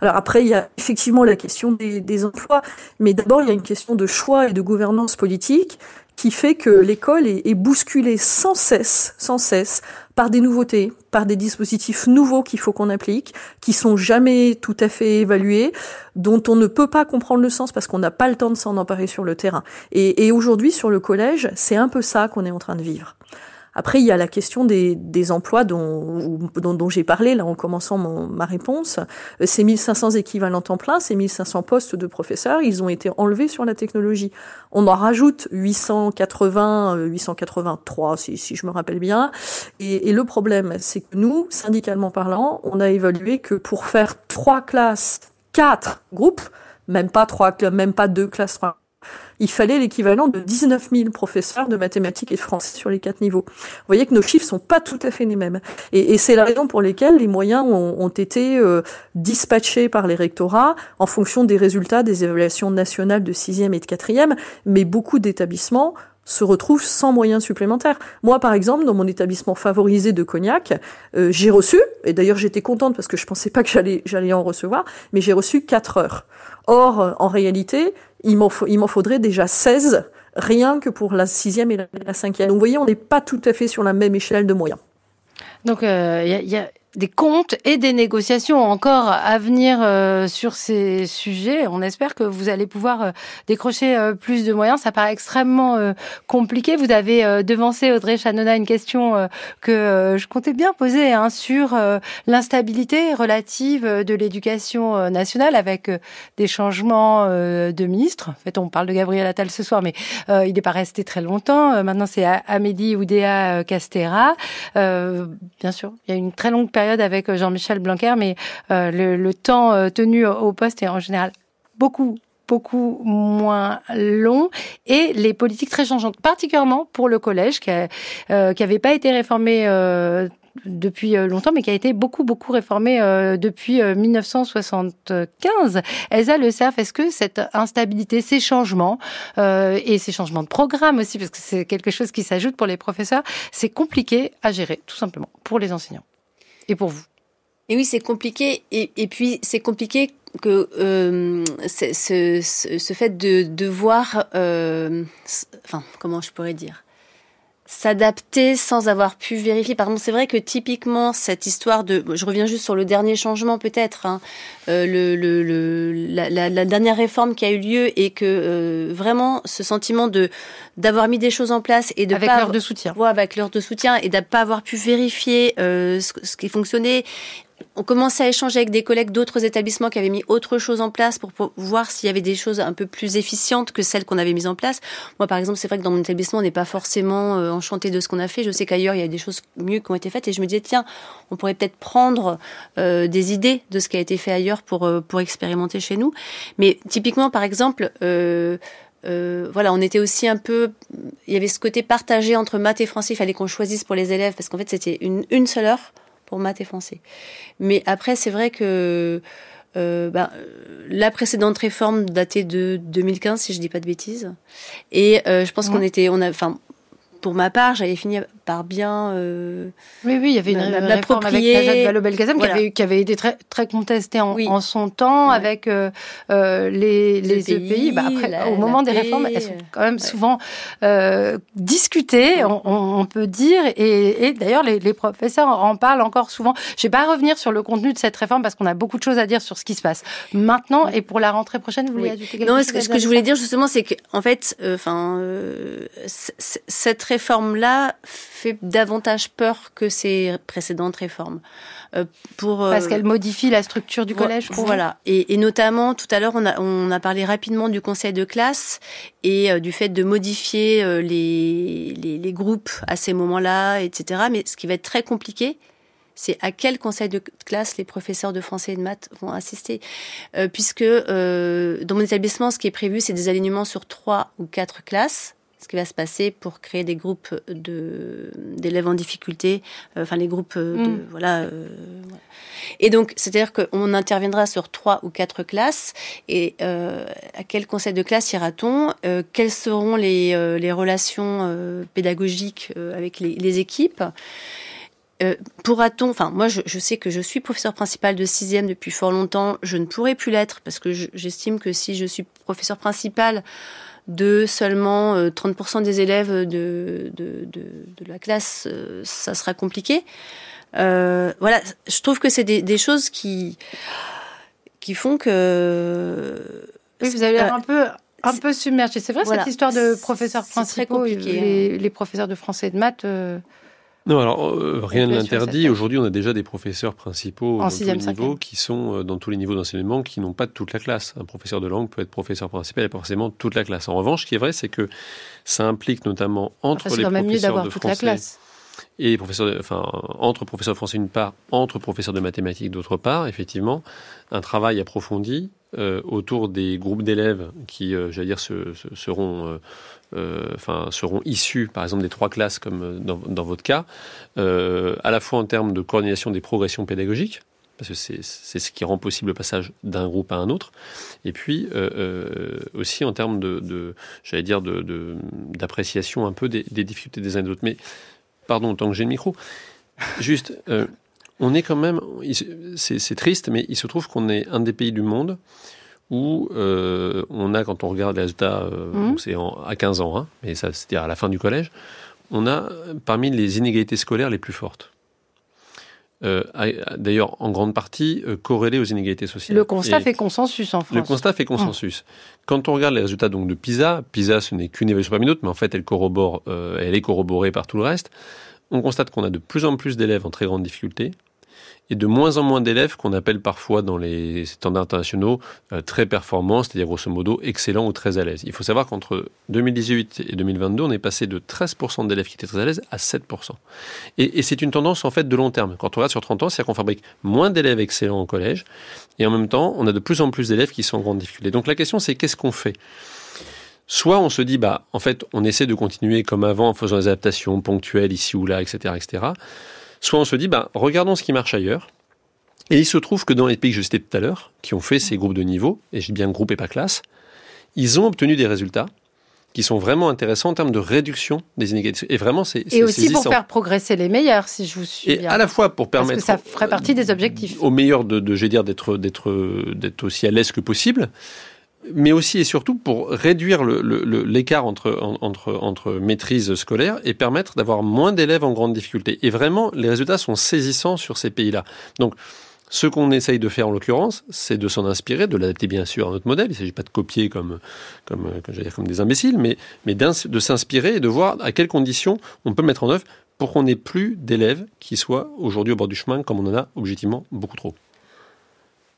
Alors après, il y a effectivement la question des, des emplois, mais d'abord, il y a une question de choix et de gouvernance politique qui fait que l'école est, est, bousculée sans cesse, sans cesse, par des nouveautés, par des dispositifs nouveaux qu'il faut qu'on applique, qui sont jamais tout à fait évalués, dont on ne peut pas comprendre le sens parce qu'on n'a pas le temps de s'en emparer sur le terrain. Et, et aujourd'hui, sur le collège, c'est un peu ça qu'on est en train de vivre. Après, il y a la question des, emplois dont, j'ai parlé là en commençant ma réponse. Euh, ces 1500 équivalents temps plein, ces 1500 postes de professeurs, ils ont été enlevés sur la technologie. On en rajoute 880, 883 euh, si, si je me rappelle bien. Et, et le problème, c'est que nous, syndicalement parlant, on a évalué que pour faire trois classes, quatre groupes, même pas trois, même pas deux classes, il fallait l'équivalent de 19 000 professeurs de mathématiques et de français sur les quatre niveaux. Vous voyez que nos chiffres sont pas tout à fait les mêmes. Et, c'est la raison pour laquelle les moyens ont, été euh, dispatchés par les rectorats en fonction des résultats des évaluations nationales de sixième et de quatrième. Mais beaucoup d'établissements se retrouvent sans moyens supplémentaires. Moi, par exemple, dans mon établissement favorisé de Cognac, euh, j'ai reçu, et d'ailleurs j'étais contente parce que je pensais pas que j'allais en recevoir, mais j'ai reçu 4 heures. Or, en réalité, il m'en, faudrait déjà 16, rien que pour la sixième et la, cinquième. Donc vous voyez, on n'est pas tout à fait sur la même échelle de moyens. Donc il euh, y a des comptes et des négociations encore à venir euh, sur ces sujets. On espère que vous allez pouvoir euh, décrocher euh, plus de moyens. Ça paraît extrêmement compliqué. Vous avez devancé Audrey Chanona une question que je comptais bien poser hein, sur l'instabilité relative de l'éducation nationale avec des changements de ministre. En fait, on parle de Gabriel Attal ce soir, mais il n'est pas resté très longtemps. maintenant, c'est Amélie Oudéa Castera. bien sûr, il y a une très longue période avec euh, Jean-Michel Blanquer, mais euh, le, temps euh, tenu au poste est en général beaucoup beaucoup moins long et les politiques très changeantes, particulièrement pour le collège qui n'avait pas été réformé depuis longtemps, mais qui a été beaucoup, beaucoup réformé depuis 1975. Elsa Le Cerf, est-ce que cette instabilité, ces changements, et ces changements de programme aussi, parce que c'est quelque chose qui s'ajoute pour les professeurs, c'est compliqué à gérer, tout simplement, pour les enseignants? Et pour vous. Et oui, c'est compliqué. Et, et puis, c'est compliqué que euh, ce, ce, ce, fait de devoir, euh, enfin, comment je pourrais dire, s'adapter sans avoir pu vérifier. Par exemple, c'est vrai que typiquement cette histoire de, je reviens juste sur le dernier changement peut-être, hein, euh, le, le, le la, la, la, dernière réforme qui a eu lieu et que euh, vraiment ce sentiment de d'avoir mis des choses en place et de avec l'heure de soutien, ouais, avec l'heure de soutien et de pas avoir pu vérifier euh, ce, ce qui fonctionnait on commençait à échanger avec des collègues d'autres établissements qui avaient mis autre chose en place pour, voir s'il y avait des choses un peu plus efficientes que celles qu'on avait mises en place. Moi, par exemple, c'est vrai que dans mon établissement, on n'est pas forcément euh, enchanté de ce qu'on a fait. Je sais qu'ailleurs, il y a des choses mieux qui ont été faites et je me disais, tiens, on pourrait peut-être prendre euh, des idées de ce qui a été fait ailleurs pour, euh, pour expérimenter chez nous. Mais typiquement, par exemple, euh, euh, voilà, on était aussi un peu. Il y avait ce côté partagé entre maths et français. Il fallait qu'on choisisse pour les élèves parce qu'en fait, c'était une, une seule heure pour maths et français. Mais après, c'est vrai que euh, bah, la précédente réforme datait de 2015, si je dis pas de bêtises. Et euh, je pense qu'on était, on a, enfin, pour ma part, j'avais fini par bien. Euh, oui, oui, il y avait une réforme avec Najat Vallaud-Belkacem voilà. qui, avait, qui avait été très, très contestée en, oui. en son temps ouais. avec euh, euh, les, les, EPI. EPI. Bah après, la, au moment des réformes, elles sont quand même ouais. souvent euh, discutées, on, on, peut dire, et, et d'ailleurs, les, les, professeurs en parlent encore souvent. Je vais pas revenir sur le contenu de cette réforme parce qu'on a beaucoup de choses à dire sur ce qui se passe maintenant et pour la rentrée prochaine. Vous voulez ajouter quelque non, chose ce que, ce que je voulais dire justement, c'est qu'en fait, enfin, euh, cette réforme-là fait davantage peur que ces précédentes réformes. Euh, pour, euh, Parce qu'elle modifie la structure du collège pour Voilà. Et, et, notamment, tout à l'heure, on a, on a parlé rapidement du conseil de classe et euh, du fait de modifier euh, les, les, les, groupes à ces moments-là, etc. Mais ce qui va être très compliqué, c'est à quel conseil de classe les professeurs de français et de maths vont assister. Euh, puisque dans mon établissement, ce qui est prévu, c'est des alignements sur trois ou quatre classes ce qui va se passer pour créer des groupes de d'élèves en difficulté, euh, enfin les groupes de mm. voilà. Euh, et donc c'est-à-dire qu'on interviendra sur trois ou quatre classes et euh, à quel conseil de classe ira-t-on euh, Quelles seront les, euh, les relations euh, pédagogiques avec les, les équipes euh, pourra-t-on, enfin moi je, je, sais que je suis professeur principal de sixième depuis fort longtemps, je ne pourrai plus l'être parce que j'estime que si je suis professeur principal de seulement 30% des élèves de, de, de, de, la classe, ça sera compliqué. Euh, voilà, je trouve que c'est des, des, choses qui, qui font que... Oui, vous avez l'air un peu un peu submergé. C'est vrai voilà. cette histoire de professeurs principaux, les, hein. les, professeurs de français et de maths. Euh... Non, alors euh, rien ne l'interdit. Aujourd'hui, on a déjà des professeurs principaux en dans tous les niveaux qui sont euh, dans tous les niveaux d'enseignement qui n'ont pas toute la classe. Un professeur de langue peut être professeur principal et pas forcément toute la classe. En revanche, ce qui est vrai, c'est que ça implique notamment entre enfin, les professeurs de toute français la classe. et les professeurs, de, enfin entre professeurs de français d'une part, entre professeurs de mathématiques d'autre part, effectivement, un travail approfondi euh, autour des groupes d'élèves qui, euh, j'allais dire, se, se, seront euh, enfin, seront issus, par exemple, des trois classes, comme dans, dans votre cas, euh, à la fois en termes de coordination des progressions pédagogiques, parce que c'est ce qui rend possible le passage d'un groupe à un autre, et puis euh, aussi en termes de, j'allais dire, d'appréciation de, de, un peu des, des, difficultés des uns et des autres. Mais, pardon, tant que j'ai le micro, juste, euh, on est quand même, c'est triste, mais il se trouve qu'on est un des pays du monde où euh, on a, quand on regarde les résultats, euh, mmh. c'est à 15 ans, hein, mais ça c'est-à-dire à la fin du collège, on a parmi les inégalités scolaires les plus fortes. Euh, D'ailleurs, en grande partie corrélées aux inégalités sociales. Le constat Et fait consensus en France. Le constat fait consensus. Mmh. Quand on regarde les résultats donc de PISA, PISA ce n'est qu'une évaluation parmi d'autres, mais en fait elle corrobore, elle est corroborée par tout le reste. On constate qu'on a de plus en plus d'élèves en très grande difficulté, et de moins en moins d'élèves qu'on appelle parfois dans les standards internationaux euh, très performants, c'est-à-dire grosso modo excellents ou très à l'aise. Il faut savoir qu'entre 2018 et 2022, on est passé de 13% d'élèves qui étaient très à l'aise à 7%. Et, et c'est une tendance en fait de long terme. Quand on regarde sur 30 ans, c'est-à-dire qu'on fabrique moins d'élèves excellents au collège, et en même temps, on a de plus en plus d'élèves qui sont en grande difficulté. Donc la question, c'est qu'est-ce qu'on fait? Soit on se dit, bah, en fait, on essaie de continuer comme avant en faisant des adaptations ponctuelles ici ou là, etc., etc. Soit on se dit, bah, regardons ce qui marche ailleurs. Et il se trouve que dans les pays que je citais tout à l'heure, qui ont fait ces groupes de niveau, et je dis bien groupe et pas classe, ils ont obtenu des résultats qui sont vraiment intéressants en termes de réduction des inégalités. Et vraiment, c'est Et aussi pour faire progresser les meilleurs, si je vous suis et bien. à la fois pour permettre... Parce que ça ferait partie des objectifs. Aux meilleurs de, de j'ai dire, d'être aussi à l'aise que possible, mais aussi et surtout pour réduire l'écart entre, entre, entre maîtrise scolaire et permettre d'avoir moins d'élèves en grande difficulté. Et vraiment, les résultats sont saisissants sur ces pays-là. Donc, ce qu'on essaye de faire en l'occurrence, c'est de s'en inspirer, de l'adapter bien sûr à notre modèle. Il ne s'agit pas de copier comme, comme, dire, comme des imbéciles, mais, mais de s'inspirer et de voir à quelles conditions on peut mettre en œuvre pour qu'on n'ait plus d'élèves qui soient aujourd'hui au bord du chemin comme on en a objectivement beaucoup trop.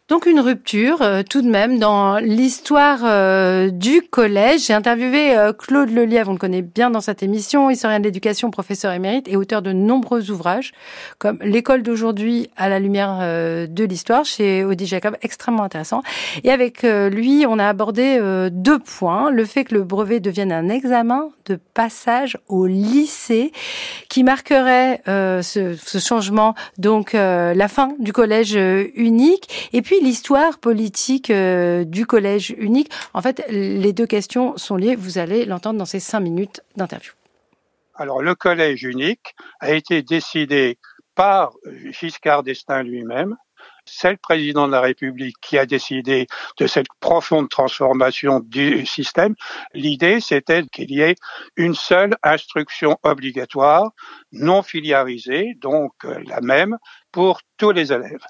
Donc une rupture euh, tout de même dans l'histoire euh, du collège. J'ai interviewé euh, Claude Lelièvre, on le connaît bien dans cette émission, historien de l'éducation, professeur émérite et auteur de nombreux ouvrages comme L'école d'aujourd'hui à la lumière de l'histoire chez Audi Jacob, extrêmement intéressant. Et avec lui, on a abordé deux points. Le fait que le brevet devienne un examen de passage au lycée qui marquerait ce, ce, changement, donc la fin du collège unique. Et puis l'histoire politique euh, du collège unique. En fait, les deux questions sont liées. Vous allez l'entendre dans ces cinq minutes d'interview. Alors, le collège unique a été décidé par Giscard d'Estaing lui-même. C'est le président de la République qui a décidé de cette profonde transformation du système. L'idée, c'était qu'il y ait une seule instruction obligatoire, non filiarisée, donc euh, la même pour tous les élèves.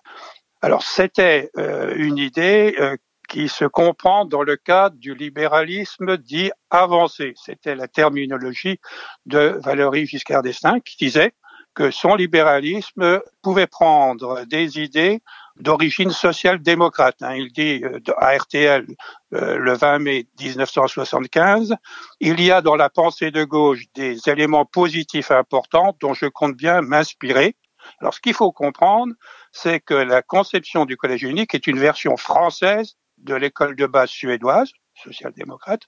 Alors c'était euh, une idée euh, qui se comprend dans le cadre du libéralisme dit avancé. C'était la terminologie de Valéry Giscard d'Estaing qui disait que son libéralisme pouvait prendre des idées d'origine social-démocrate. Hein. Il dit euh, à RTL le 20 mai 1975, il y a dans la pensée de gauche des éléments positifs importants dont je compte bien m'inspirer. Alors ce qu'il faut comprendre, c'est que la conception du collège unique est une version française de l'école de base suédoise, social-démocrate,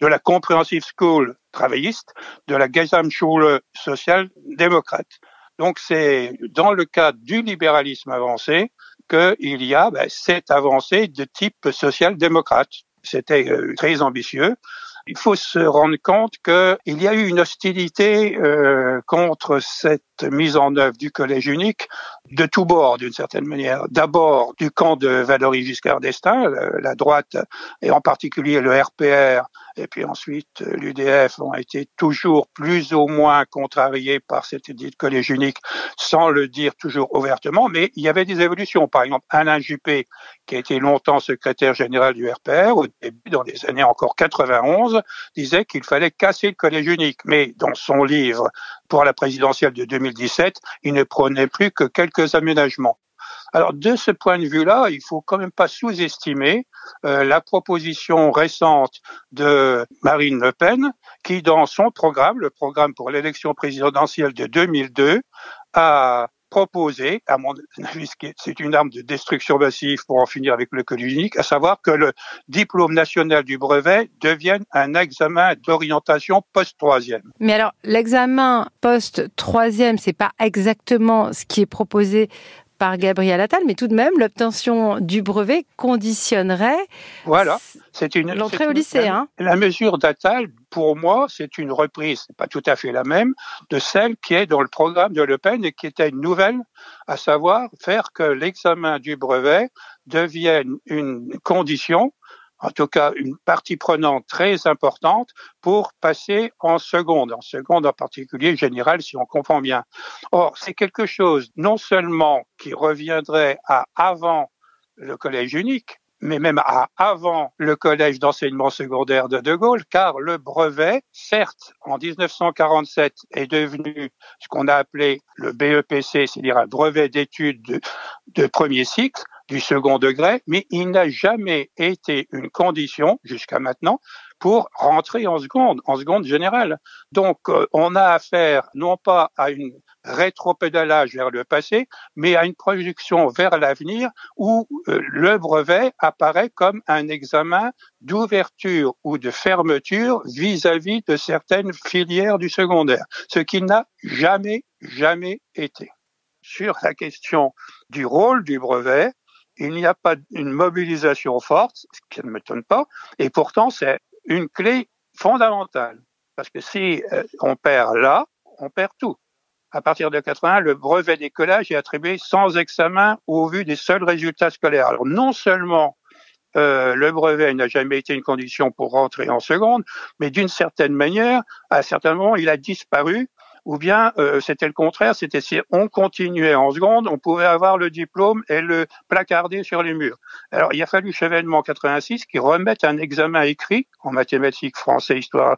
de la Comprehensive School travailliste, de la Gesamtschule social-démocrate. Donc c'est dans le cadre du libéralisme avancé qu'il y a ben, cette avancée de type social-démocrate. C'était euh, très ambitieux. Il faut se rendre compte qu'il y a eu une hostilité euh, contre cette mise en œuvre du collège unique de tous bords, d'une certaine manière. D'abord du camp de Valéry Giscard d'Estaing, la droite et en particulier le RPR, et puis ensuite l'UDF ont été toujours plus ou moins contrariés par cette idée de collège unique, sans le dire toujours ouvertement, mais il y avait des évolutions. Par exemple, Alain Juppé, qui a été longtemps secrétaire général du RPR, au début, dans les années encore 91, disait qu'il fallait casser le collège unique. Mais dans son livre pour la présidentielle de 2017, il ne prenait plus que quelques aménagements. Alors de ce point de vue-là, il faut quand même pas sous-estimer euh, la proposition récente de Marine Le Pen, qui dans son programme, le programme pour l'élection présidentielle de 2002, a proposé, à mon avis, c'est une arme de destruction massive pour en finir avec le code unique, à savoir que le diplôme national du brevet devienne un examen d'orientation post-troisième. Mais alors, l'examen post-troisième, c'est pas exactement ce qui est proposé par Gabriel Attal, mais tout de même, l'obtention du brevet conditionnerait voilà, c'est une l'entrée au lycée. La, hein. la mesure d'Attal, pour moi, c'est une reprise, pas tout à fait la même, de celle qui est dans le programme de Le Pen et qui était une nouvelle, à savoir faire que l'examen du brevet devienne une condition en tout cas une partie prenante très importante pour passer en seconde, en seconde en particulier générale si on comprend bien. Or, c'est quelque chose non seulement qui reviendrait à avant le collège unique, mais même à avant le collège d'enseignement secondaire de De Gaulle, car le brevet, certes, en 1947, est devenu ce qu'on a appelé le BEPC, c'est-à-dire un brevet d'études de, de premier cycle, du second degré, mais il n'a jamais été une condition jusqu'à maintenant pour rentrer en seconde, en seconde générale. Donc, euh, on a affaire non pas à une rétropédalage vers le passé, mais à une projection vers l'avenir où euh, le brevet apparaît comme un examen d'ouverture ou de fermeture vis-à-vis -vis de certaines filières du secondaire, ce qui n'a jamais, jamais été. Sur la question du rôle du brevet, il n'y a pas une mobilisation forte, ce qui ne m'étonne pas, et pourtant c'est une clé fondamentale. Parce que si euh, on perd là, on perd tout. À partir de 80, le brevet d'écolage est attribué sans examen au vu des seuls résultats scolaires. Alors non seulement euh, le brevet n'a jamais été une condition pour rentrer en seconde, mais d'une certaine manière, à certains moments, il a disparu ou bien euh, c'était le contraire, c'était si on continuait en seconde, on pouvait avoir le diplôme et le placarder sur les murs. Alors il a fallu Chevènement 86 qui remette un examen écrit en mathématiques, français, histoire,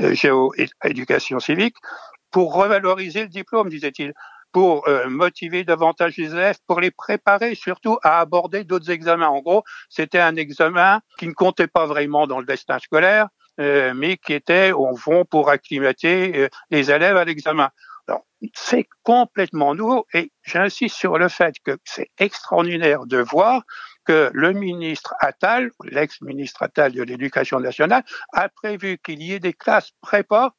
euh, géo et éducation civique pour revaloriser le diplôme, disait-il pour euh, motiver davantage les élèves, pour les préparer surtout à aborder d'autres examens. En gros, c'était un examen qui ne comptait pas vraiment dans le destin scolaire, mais qui était au fond pour acclimater euh, les élèves à l'examen. C'est complètement nouveau et j'insiste sur le fait que c'est extraordinaire de voir que le ministre Attal, l'ex-ministre Attal de l'Éducation nationale, a prévu qu'il y ait des classes prépa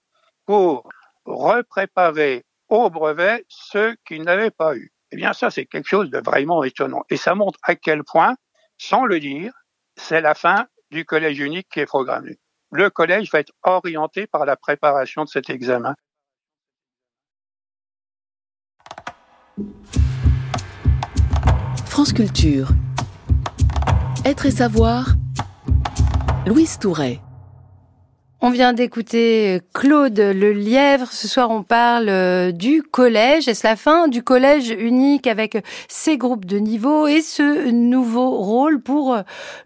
pour repréparer au brevet ceux qui n'avaient pas eu. Eh bien, ça, c'est quelque chose de vraiment étonnant. Et ça montre à quel point, sans le dire, c'est la fin du collège unique qui est programmé le collège va être orienté par la préparation de cet examen. France Culture. Être et savoir. Louise Touret. On vient d'écouter Claude Le Lièvre. Ce soir, on parle euh, du collège. Est-ce la fin du collège unique avec ses groupes de niveau et ce nouveau rôle pour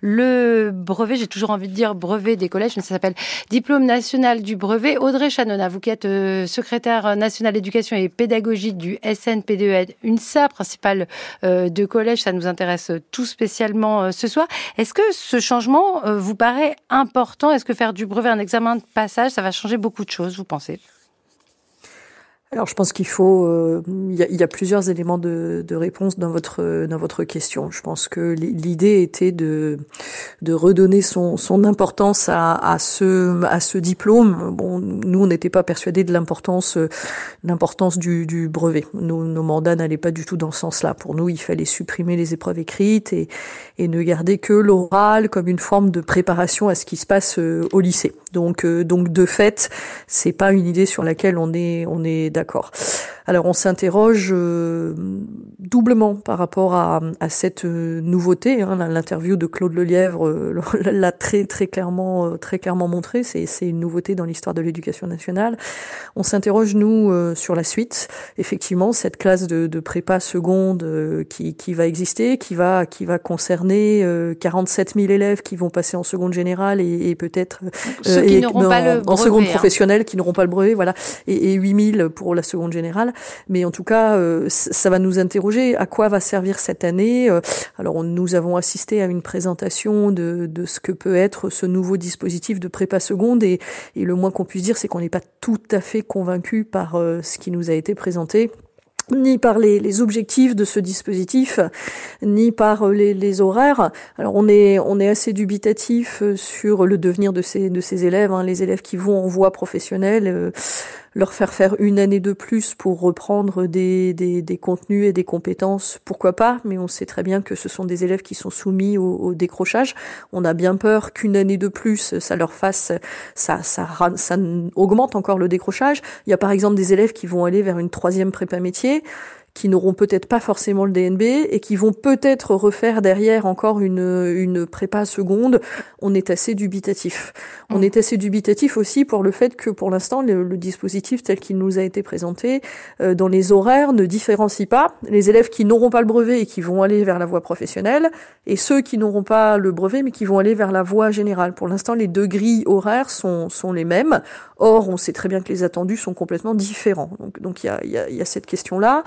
le brevet? J'ai toujours envie de dire brevet des collèges, mais ça s'appelle Diplôme national du brevet. Audrey Chanona, vous qui êtes euh, secrétaire national d'éducation et pédagogie du SNPDE, UNSA, principale euh, de collège, ça nous intéresse tout spécialement ce soir. Est-ce que ce changement vous paraît important? Est-ce que faire du brevet un examen de passage, ça va changer beaucoup de choses, vous pensez? Alors je pense qu'il faut, euh, il y, a, y, a, plusieurs éléments de, de, réponse dans votre dans votre question. Je pense que l'idée était de de redonner son, son importance à, à ce à ce diplôme. Bon, nous on n'était pas persuadés de l'importance l'importance du, du brevet. Nos, nos mandats n'allaient pas du tout dans ce sens-là. Pour nous, il fallait supprimer les épreuves écrites et et ne garder que l'oral comme une forme de préparation à ce qui se passe euh, au lycée. Donc euh, donc de fait, c'est pas une idée sur laquelle on est on est d'accord. Alors on s'interroge euh, doublement par rapport à, à cette euh, nouveauté. Hein. L'interview de Claude Lelièvre euh, l'a très très clairement très clairement montré. C'est une nouveauté dans l'histoire de l'éducation nationale. On s'interroge nous sur la suite. Effectivement, cette classe de, de prépa seconde qui, qui va exister, qui va qui va concerner 47 000 élèves qui vont passer en seconde générale et, et peut-être brevet, en seconde hein. professionnelle qui n'auront pas le brevet, voilà, et, et 8000 pour la seconde générale. Mais en tout cas, euh, ça va nous interroger à quoi va servir cette année. Euh, alors, nous avons assisté à une présentation de, ce que peut être ce nouveau dispositif de prépa seconde, et, le moins qu'on puisse dire, c'est qu'on n'est pas tout à fait convaincu par euh, ce qui nous a été présenté ni par les, objectifs de ce dispositif, ni par les, horaires. Alors on est assez dubitatif sur le devenir de ces de ces élèves, hein, les élèves qui vont en voie professionnelle leur faire faire une année de plus pour reprendre des, des, contenus et des compétences, pourquoi pas, mais on sait très bien que ce sont des élèves qui sont soumis au, au décrochage. On a bien peur qu'une année de plus, ça leur fasse, ça, ça, ça augmente encore le décrochage. Il y a par exemple des élèves qui vont aller vers une troisième prépa métier qui n'auront peut-être pas forcément le DNB et qui vont peut-être refaire derrière encore une, une prépa seconde, on est assez dubitatif. On mm. est assez dubitatif aussi pour le fait que pour l'instant, le, le, dispositif tel qu'il nous a été présenté euh, dans les horaires ne différencie pas les élèves qui n'auront pas le brevet et qui vont aller vers la voie professionnelle et ceux qui n'auront pas le brevet mais qui vont aller vers la voie générale. Pour l'instant, les deux grilles horaires sont, sont les mêmes. Or, on sait très bien que les attendus sont complètement différents. Donc, donc il y a, y, a, y a cette question-là.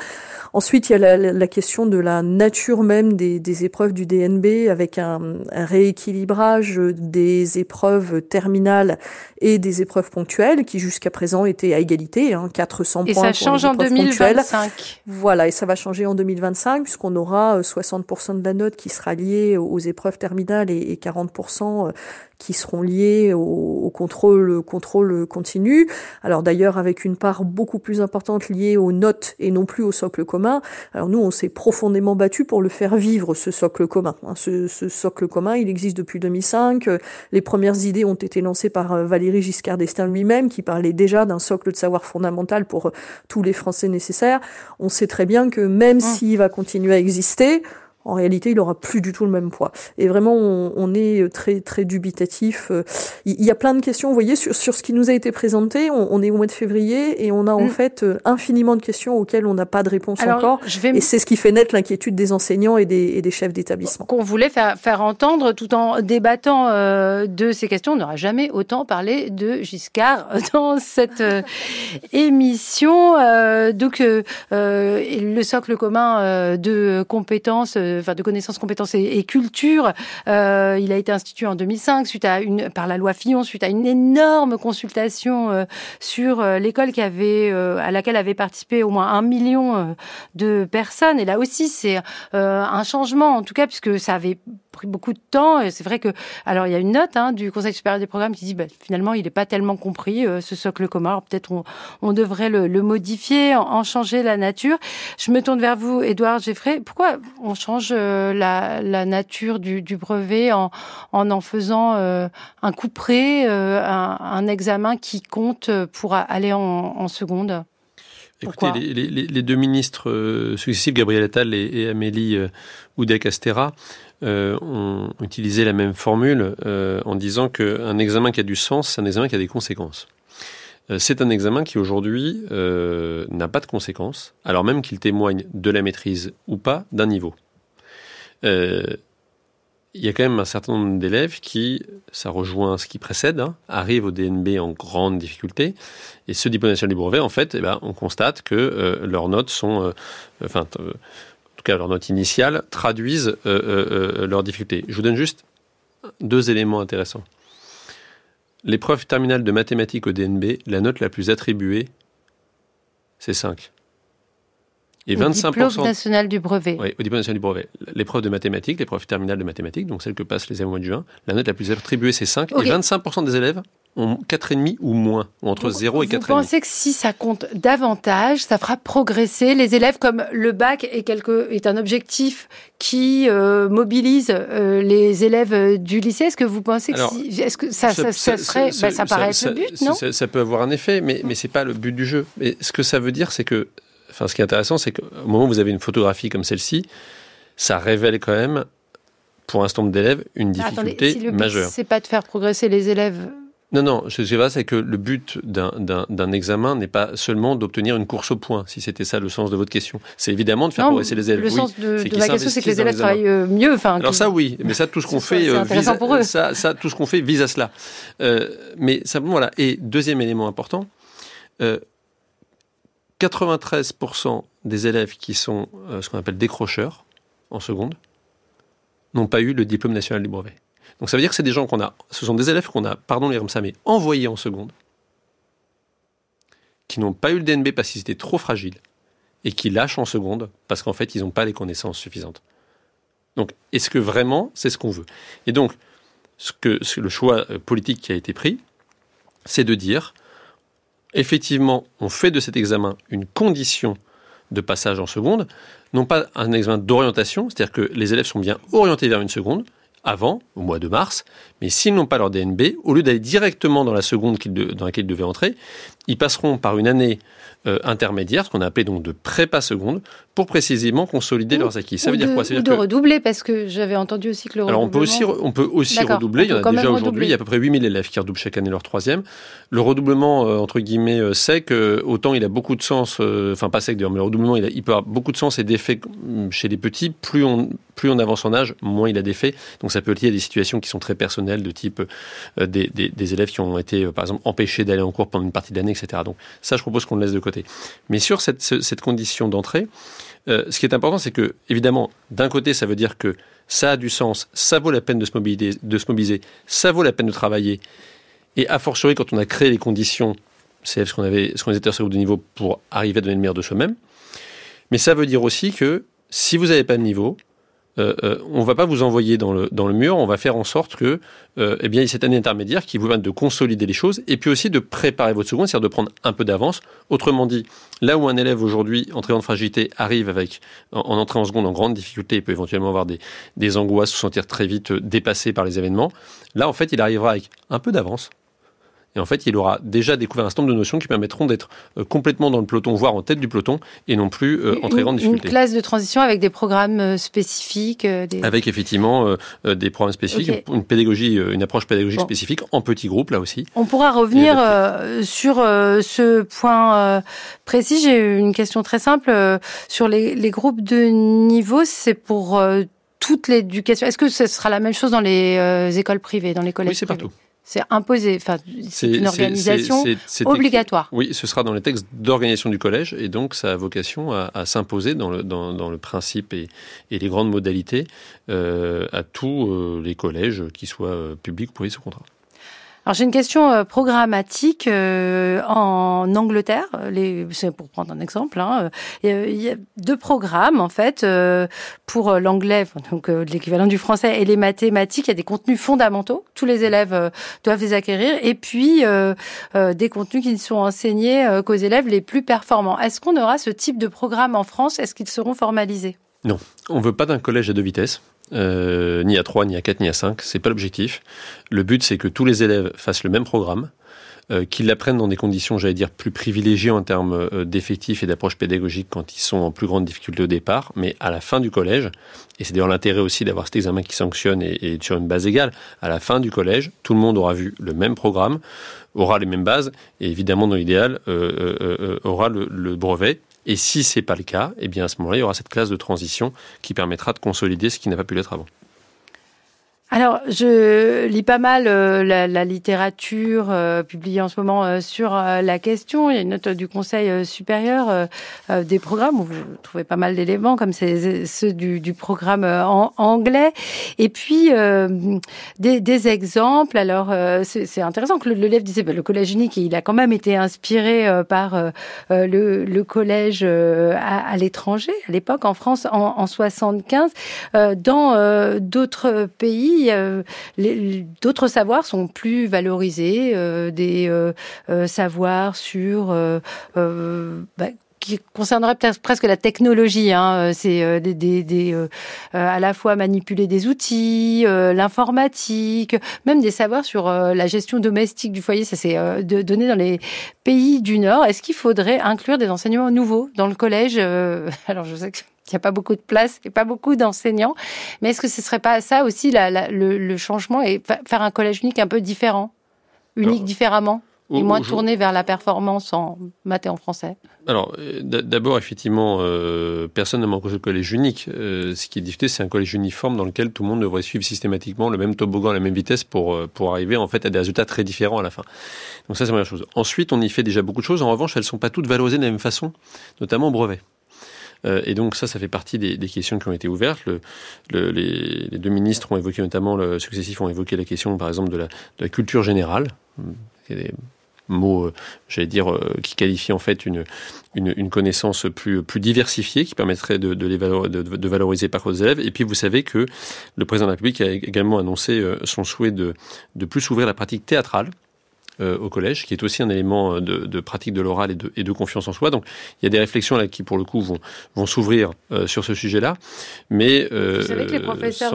Ensuite, il y a la, la, question de la nature même des, des épreuves du DNB avec un, un, rééquilibrage des épreuves terminales et des épreuves ponctuelles qui jusqu'à présent étaient à égalité, hein, 400 et points. Et ça change en 2025. Voilà, et ça va changer en 2025 puisqu'on aura 60% de la note qui sera liée aux épreuves terminales et, et 40% qui seront liés au, au contrôle, contrôle continu. Alors d'ailleurs avec une part beaucoup plus importante liée aux notes et non plus au socle commun. Alors nous, on s'est profondément battu pour le faire vivre, ce socle commun. Hein, ce, ce, socle commun, il existe depuis 2005. Les premières idées ont été lancées par euh, Valéry Giscard d'Estaing lui-même, qui parlait déjà d'un socle de savoir fondamental pour tous les Français nécessaires. On sait très bien que même mmh. s'il va continuer à exister, en réalité, il aura plus du tout le même poids. Et vraiment, on, est très très dubitatif. Il y a plein de questions. Vous voyez, sur, sur ce qui nous a été présenté, on, est au mois de février et on a en mm. fait infiniment de questions auxquelles on n'a pas de réponse encore. Et c'est ce qui fait naître l'inquiétude des enseignants et des, et des chefs d'établissement. Qu'on voulait faire, faire entendre tout en débattant euh, de ces questions. On n'aura jamais autant parlé de Giscard dans cette euh, émission. Euh, donc, le socle commun de compétences euh, enfin de connaissances, compétences et, culture. Euh, il a été institué en 2005 suite à une par la loi Fillon suite à une énorme consultation euh, sur l'école qui avait à laquelle avaient participé au moins un million de personnes. Et là aussi, c'est un changement en tout cas puisque ça avait pris beaucoup de temps. Et c'est vrai que, alors il y a une note hein, du Conseil supérieur des programmes qui dit bah, finalement il n'est pas tellement compris ce socle commun. Peut-être on, on, devrait le, le modifier, en, en, changer la nature. Je me tourne vers vous, Édouard Geffray. Pourquoi on change euh, la, nature du, brevet en, en faisant euh, un coup près, euh, un, examen qui compte pour aller en, seconde? Écoutez, les, deux ministres successifs, Gabriel Attal et, Amélie Oudéa-Castéra, ont utilisé la même formule en disant qu'un examen qui a du sens, c'est un examen qui a des conséquences. C'est un examen qui aujourd'hui n'a pas de conséquences, alors même qu'il témoigne de la maîtrise ou pas d'un niveau. Euh, il y a quand même un certain nombre d'élèves qui, ça rejoint ce qui précède, hein, arrivent au DNB en grande difficulté. Et ce diplôme national du brevet, en fait, eh ben, on constate que euh, leurs notes sont, euh, enfin, en tout cas leurs notes initiales, traduisent leurs difficultés. Je vous donne juste deux éléments intéressants. L'épreuve terminale de mathématiques au DNB, la note la plus attribuée, c'est 5. Et 25%. Au diplôme national du brevet. Oui, au diplôme national du brevet. L'épreuve de mathématiques, l'épreuve terminale de mathématiques, donc celle que passent les élèves au mois de juin, la note la plus attribuée, c'est 5. Et 25% des élèves 4,5 ou moins, ou entre 0 et 4,5. Vous pensez que si ça compte davantage, ça fera progresser les élèves comme le bac est, quelque, est un objectif qui euh, mobilise euh, les élèves du lycée? Est-ce que vous pensez que, si, est-ce que ça, ça, ça, serait, ça, paraît être le but, non? ça, peut avoir un effet, mais, mais c'est pas le but du jeu. Mais ce que ça veut dire, c'est que enfin, ce qui est intéressant, c'est qu'au moment où vous avez une photographie comme celle-ci, ça révèle quand même, pour un certain nombre d'élèves, une difficulté Attendez, si le majeure. C'est pas de faire progresser les élèves. Non, non, je sais pas, c'est que le but d'un examen n'est pas seulement d'obtenir une course au point, si c'était ça le sens de votre question. C'est évidemment de faire progresser les élèves. Le sens de, ma question, c'est que les élèves travaillent euh, mieux. Enfin, Alors ça, oui, mais ça, tout ce qu'on fait, euh, vise, pour eux. Ça, ça, tout ce qu'on fait vise à cela. Euh, mais simplement, voilà. Et deuxième élément important, 93% des élèves qui sont euh, ce qu'on appelle décrocheurs en seconde n'ont pas eu le diplôme national du brevet. Donc ça veut dire que c'est des gens qu'on a, ce sont des élèves qu'on a, pardon les mais envoyés en seconde, qui n'ont pas eu le DNB parce qu'ils étaient trop fragiles et qui lâchent en seconde parce qu'en fait ils n'ont pas les connaissances suffisantes. Donc est-ce que vraiment c'est ce qu'on veut? Et donc ce que le choix euh, politique qui a été pris, c'est de dire effectivement, on fait de cet examen une condition de passage en seconde, non pas un examen d'orientation, c'est-à-dire que les élèves sont bien orientés vers une seconde, avant, au mois de mars, mais s'ils n'ont pas leur DNB, au lieu d'aller directement dans la seconde dans laquelle ils devaient entrer, ils passeront par une année euh, intermédiaire, ce qu'on a appelé donc de prépa seconde, pour précisément consolider leurs acquis. Ça veut dire quoi? Ça veut dire de redoubler, parce que j'avais entendu aussi que le Alors on peut aussi, on peut aussi redoubler, il y en a déjà aujourd'hui, il y a à peu près 8000 élèves qui redoublent chaque année leur troisième. Le redoublement, euh, entre guillemets, euh, sec, autant il a beaucoup de sens, enfin pas sec d'ailleurs, mais le redoublement, il, il peut avoir beaucoup de sens et d'effets chez les petits, plus on, plus on avance en âge, moins il a d'effets. Donc ça peut être lié à des situations qui sont très personnelles, de type des, des, des, élèves qui ont été, par exemple, empêchés d'aller en cours pendant une partie de l'année, etc. Donc ça, je propose qu'on le laisse de côté. Mais sur cette, condition d'entrée, euh, ce qui est important, c'est que, évidemment, d'un côté, ça veut dire que ça a du sens, ça vaut la peine de se mobiliser, ça vaut la peine de travailler. Et a fortiori, quand on a créé les conditions, c'est ce qu'on avait, ce qu'on était de niveau pour arriver à donner le meilleur de soi-même. Mais ça veut dire aussi que si vous n'avez pas de niveau, euh, euh, on va pas vous envoyer dans le, dans le mur, on va faire en sorte que euh, eh bien, il y ait cette année intermédiaire qui vous permet de consolider les choses et puis aussi de préparer votre seconde, c'est-à-dire de prendre un peu d'avance. Autrement dit, là où un élève aujourd'hui, en fragilité, arrive avec, en, entrée en seconde en grande difficulté, il peut éventuellement avoir des, des angoisses, se sentir très vite dépassé par les événements, là en fait il arrivera avec un peu d'avance Et en fait, il aura déjà découvert un certain nombre de notions qui permettront d'être euh, complètement dans le peloton, voire en tête du peloton, et non plus euh, en très grande difficulté. Une classe de transition avec des programmes euh, spécifiques. Des... Avec effectivement des programmes spécifiques, une pédagogie, une approche pédagogique spécifique en petits groupes là aussi. On pourra revenir sur ce point précis. J'ai une question très simple sur les, les groupes de niveau. C'est pour toute l'éducation. Est-ce que ce sera la même chose dans les écoles privées, dans les collèges Oui, c'est partout. C'est imposé, enfin, c'est une organisation obligatoire. Oui, ce sera dans les textes d'organisation du collège et donc ça a vocation à, s'imposer dans le, dans, le principe et, les grandes modalités euh, à tous euh, les collèges, qu'ils soient euh, publics ou privés sous contrat. Alors j'ai une question euh, programmatique euh, en Angleterre. C'est pour prendre un exemple. Hein, il y a deux programmes en fait pour l'anglais, donc l'équivalent du français et les mathématiques. Il y a des contenus fondamentaux. Tous les élèves doivent les acquérir. Et puis des contenus qui ne sont enseignés qu'aux élèves les plus performants. Est-ce qu'on aura ce type de programme en France? Est-ce qu'ils seront formalisés? Non, on veut pas d'un collège à deux vitesses. Euh, ni à 3, ni à 4, ni à 5. C'est pas l'objectif. Le but, c'est que tous les élèves fassent le même programme, euh, qu'ils l'apprennent dans des conditions, j'allais dire, plus privilégiées en termes euh, d'effectifs et d'approche pédagogique quand ils sont en plus grande difficulté au départ, mais à la fin du collège, et c'est d'ailleurs l'intérêt aussi d'avoir cet examen qui sanctionne et, sur une base égale, à la fin du collège, tout le monde aura vu le même programme, aura les mêmes bases, et évidemment, dans l'idéal, aura le brevet et si ce n'est pas le cas, eh bien à ce moment-là, il y aura cette classe de transition qui permettra de consolider ce qui n'a pas pu l'être avant. Alors, je lis pas mal euh, la, littérature euh, publiée en ce moment euh, sur la question. Il y a une note du Conseil supérieur des programmes où vous trouvez pas mal d'éléments, comme ceux du, programme en anglais. Et puis, des, exemples. Alors, c'est intéressant que le, disait, bah, le collège unique, il a quand même été inspiré par le, collège à, l'étranger, à l'époque, en France, en, en 75. dans d'autres pays, euh, d'autres savoirs sont plus valorisés, euh, des euh, savoirs sur bah, qui concernerait peut-être presque la technologie. Hein. C'est des, des, à la fois manipuler des outils, l'informatique, même des savoirs sur la gestion domestique du foyer. Ça c'est donné dans les pays du Nord. Est-ce qu'il faudrait inclure des enseignements nouveaux dans le collège Alors je sais que il n'y a pas beaucoup de place et pas beaucoup d'enseignants. Mais est-ce que ce serait pas ça aussi le, changement et faire un collège unique un peu différent, unique différemment? Et moins tourné vers la performance en maths et en français Alors, euh, d'abord, effectivement, euh, personne ne manque au collège unique. Euh, ce qui est difficile, c'est un collège uniforme dans lequel tout le monde devrait suivre systématiquement le même toboggan à la même vitesse pour, pour arriver en fait à des résultats très différents à la fin. Donc ça, c'est la première chose. Ensuite, on y fait déjà beaucoup de choses. En revanche, elles ne sont pas toutes valorisées de la même façon, notamment au brevet. Et donc ça, ça fait partie des, questions qui ont été ouvertes. les, deux ministres ont évoqué notamment, le successif ont évoqué la question, par exemple, de la, culture générale. C'est des mots, euh, j'allais dire, euh, qui qualifient en fait une, connaissance plus, diversifiée, qui permettrait de, valoriser par les élèves. Et puis vous savez que le président de la République a également annoncé son souhait de, de plus ouvrir la pratique théâtrale euh, au collège, qui est aussi un élément euh, de, pratique de l'oral et de, et de, confiance en soi. Donc il y a des réflexions là qui, pour le coup, vont, vont s'ouvrir euh, sur ce sujet-là. Mais Vous savez que les professeurs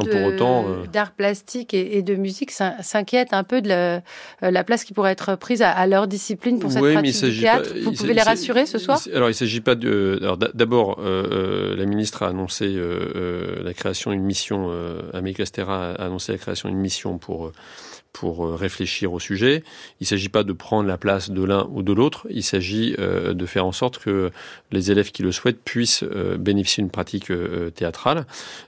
d'art plastique et, de musique s'inquiètent un peu de la, la, place qui pourrait être prise à, leur discipline pour cette pratique du théâtre. Vous pouvez les rassurer ce soir Alors il ne s'agit pas de... Alors d'abord, la ministre a annoncé la création d'une mission, Amélie Castera a annoncé la création d'une mission pour pour euh, réfléchir au sujet. Il ne s'agit pas de prendre la place de l'un ou de l'autre, il s'agit euh, de faire en sorte que les élèves qui le souhaitent puissent euh, bénéficier d'une pratique théâtrale.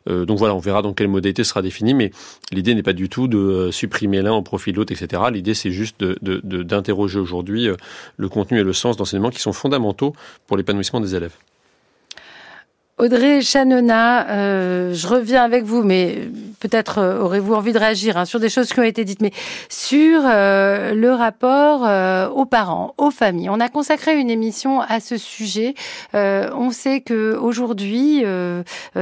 donc voilà, on verra dans quelle modalité sera définie, mais l'idée n'est pas du tout de supprimer l'un au profit de l'autre, etc. L'idée, c'est juste d'interroger de, aujourd'hui le contenu et le sens d'enseignement qui sont fondamentaux pour l'épanouissement des élèves. Audrey Chanona, je reviens avec vous, mais peut-être euh, aurez-vous envie de réagir hein, sur des choses qui ont été dites, mais sur euh, le rapport euh, aux parents, aux familles. On a consacré une émission à ce sujet. on sait que aujourd'hui,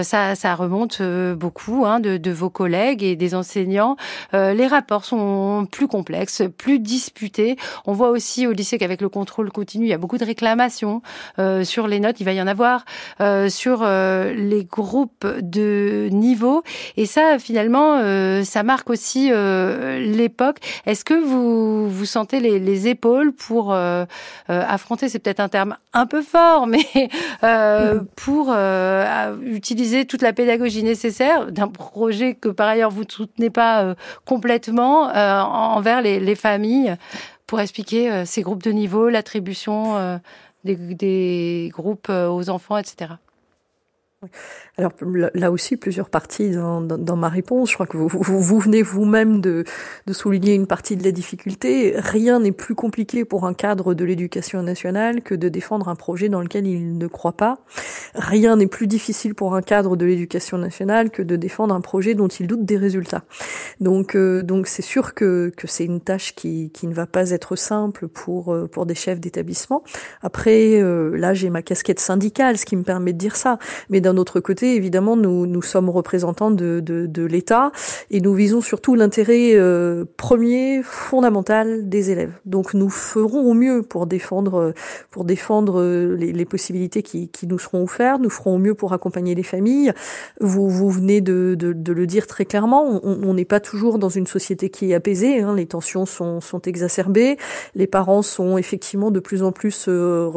ça, ça, remonte beaucoup hein, de, de, vos collègues et des enseignants. les rapports sont plus complexes, plus disputés. On voit aussi au lycée qu'avec le contrôle continu, il y a beaucoup de réclamations sur les notes. Il va y en avoir sur les groupes de niveau. Et ça, finalement, ça marque aussi l'époque. Est-ce que vous vous sentez les, les épaules pour affronter, c'est peut-être un terme un peu fort, mais pour utiliser toute la pédagogie nécessaire d'un projet que par ailleurs vous ne soutenez pas complètement envers les, les familles pour expliquer ces groupes de niveau, l'attribution des, des, groupes aux enfants, etc. Alors là aussi, plusieurs parties dans, ma réponse. Je crois que vous, venez vous-même de, de, souligner une partie de la difficulté. Rien n'est plus compliqué pour un cadre de l'éducation nationale que de défendre un projet dans lequel il ne croit pas. Rien n'est plus difficile pour un cadre de l'éducation nationale que de défendre un projet dont il doute des résultats. Donc euh, donc c'est sûr que, que c'est une tâche qui, qui ne va pas être simple pour, euh, pour des chefs d'établissement. Après, euh, là j'ai ma casquette syndicale, ce qui me permet de dire ça. Mais d'un autre côté, évidemment, nous, sommes représentants de, l'État et nous visons surtout l'intérêt euh, premier, fondamental des élèves. Donc nous ferons au mieux pour défendre, pour défendre les, les possibilités qui, nous seront offertes. Nous ferons au mieux pour accompagner les familles. Vous, venez de, le dire très clairement. On n'est pas toujours dans une société qui est apaisée. Hein. Les tensions sont, exacerbées. Les parents sont effectivement de plus en plus euh,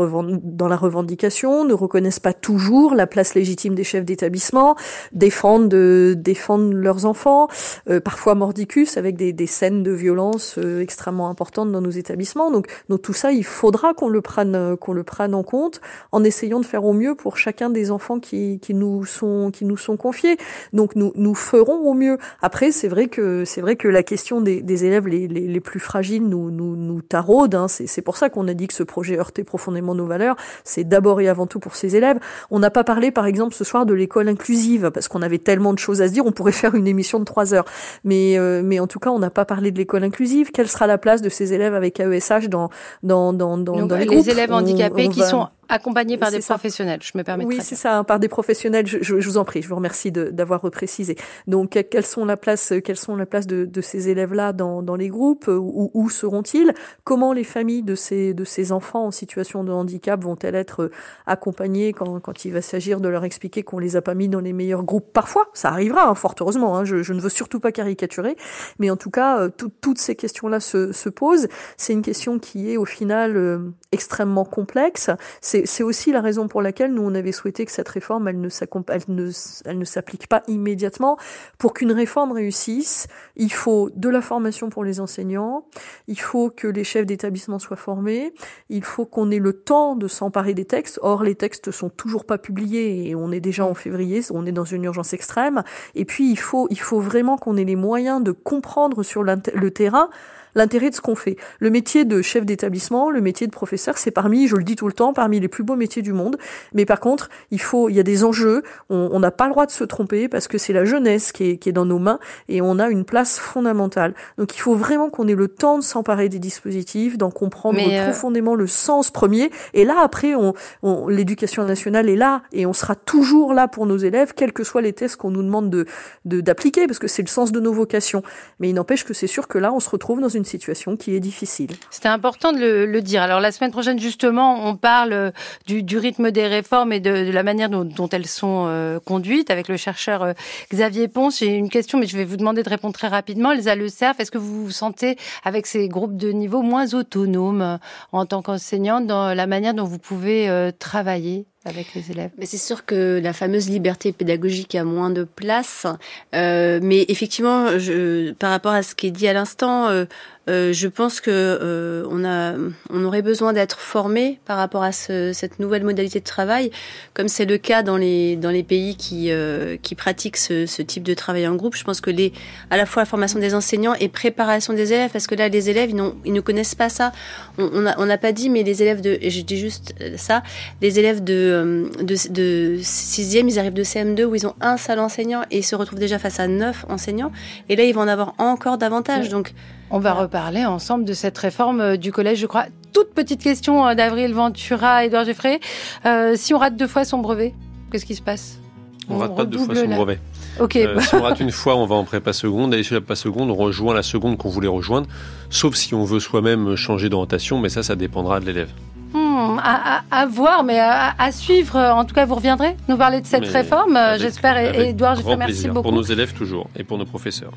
dans la revendication, ne reconnaissent pas toujours la place légitime des chefs d'établissement, défendent, de, défendent leurs enfants, euh, parfois mordicus avec des, des scènes de violence euh, extrêmement importantes dans nos établissements. Donc, donc tout ça, il faudra qu'on le prenne, euh, qu'on le prenne en compte en essayant de faire au mieux pour chacun des enfants qui, qui nous sont qui nous sont confiés. Donc nous nous ferons au mieux. Après, c'est vrai que c'est vrai que la question des, des élèves les, les, les, plus fragiles nous nous, nous taraude. Hein. C'est pour ça qu'on a dit que ce projet heurtait profondément nos valeurs. C'est d'abord et avant tout pour ces élèves. On n'a pas parlé, par exemple, ce soir de l'école inclusive, parce qu'on avait tellement de choses à se dire, on pourrait faire une émission de trois heures. Mais, euh, mais en tout cas, on n'a pas parlé de l'école inclusive. Quelle sera la place de ces élèves avec AESH dans, dans, dans, dans, dans les, les élèves handicapés qui sont accompagné par des professionnels, je me permets. Oui, c'est ça, par des professionnels. Je, je, vous en prie, je vous remercie d'avoir reprécisé. Donc, quelles sont la place, quelles sont la place de, de ces élèves-là dans, dans les groupes Où, où seront-ils? Comment les familles de ces de ces enfants en situation de handicap vont-elles être accompagnées quand, quand il va s'agir de leur expliquer qu'on les a pas mis dans les meilleurs groupes? Parfois, ça arrivera, hein, fort heureusement. Hein, je, je, ne veux surtout pas caricaturer, mais en tout cas, euh, toutes ces questions-là se, se posent. C'est une question qui est au final euh, extrêmement complexe. C'est c'est aussi la raison pour laquelle nous on avait souhaité que cette réforme elle ne s'applique pas immédiatement. Pour qu'une réforme réussisse, il faut de la formation pour les enseignants, il faut que les chefs d'établissement soient formés, il faut qu'on ait le temps de s'emparer des textes. Or les textes sont toujours pas publiés et on est déjà en février, on est dans une urgence extrême. Et puis il faut vraiment qu'on ait les moyens de comprendre sur le terrain l'intérêt de ce qu'on fait. Le métier de chef d'établissement, le métier de professeur, c'est parmi, je le dis tout le temps, parmi les plus beaux métiers du monde. Mais par contre, il faut, il y a des enjeux. On n'a pas le droit de se tromper parce que c'est la jeunesse qui est, qui est dans nos mains et on a une place fondamentale. Donc il faut vraiment qu'on ait le temps de s'emparer des dispositifs, d'en comprendre euh, profondément le sens premier. Et là, après, on, on l'éducation nationale est là et on sera toujours là pour nos élèves, quels que soient les tests qu'on nous demande de d'appliquer, parce que c'est le sens de nos vocations. Mais il n'empêche que c'est sûr que là, on se retrouve dans une une situation qui est difficile. C'était important de le, dire. Alors la semaine prochaine, justement, on parle euh, du, rythme des réformes et de, la manière dont, elles sont euh, conduites avec le chercheur euh, Xavier Ponce. J'ai une question, mais je vais vous demander de répondre très rapidement. Elsa Le est-ce que vous vous sentez, avec ces groupes de niveau, moins autonome en tant qu'enseignante dans la manière dont vous pouvez travailler? Avec les élèves. Mais C'est sûr que la fameuse liberté pédagogique a moins de place, euh, mais effectivement, je, par rapport à ce qui est dit à l'instant, euh, euh, je pense que euh, on a, on aurait besoin d'être formé par rapport à ce, cette nouvelle modalité de travail, comme c'est le cas dans les dans les pays qui euh, qui pratiquent ce, ce, type de travail en groupe. Je pense que les à la fois la formation des enseignants et préparation des élèves, parce que là les élèves ils, ils ne connaissent pas ça. On n'a on pas dit, mais les élèves de, je dis juste ça, les élèves de de, de sixième, ils arrivent de CM2 où ils ont un seul enseignant et ils se retrouvent déjà face à neuf enseignants. Et là ils vont en avoir encore davantage. Donc on va reparler ensemble de cette réforme euh, du collège, je crois. Toute petite question euh, d'Avril Ventura et Edouard Geffrey. Euh, si on rate deux fois son brevet, qu'est-ce qui se passe On, rate pas deux fois son brevet. Ok. si on rate une fois, on va en prépa seconde. Et sur la prépa seconde, on rejoint la seconde qu'on voulait rejoindre. Sauf si on veut soi-même changer d'orientation, mais ça, ça dépendra de l'élève. Hmm, à, voir, mais à, suivre. En tout cas, vous reviendrez nous parler de cette réforme, j'espère. Edouard, je merci beaucoup. Pour nos élèves toujours et pour nos professeurs.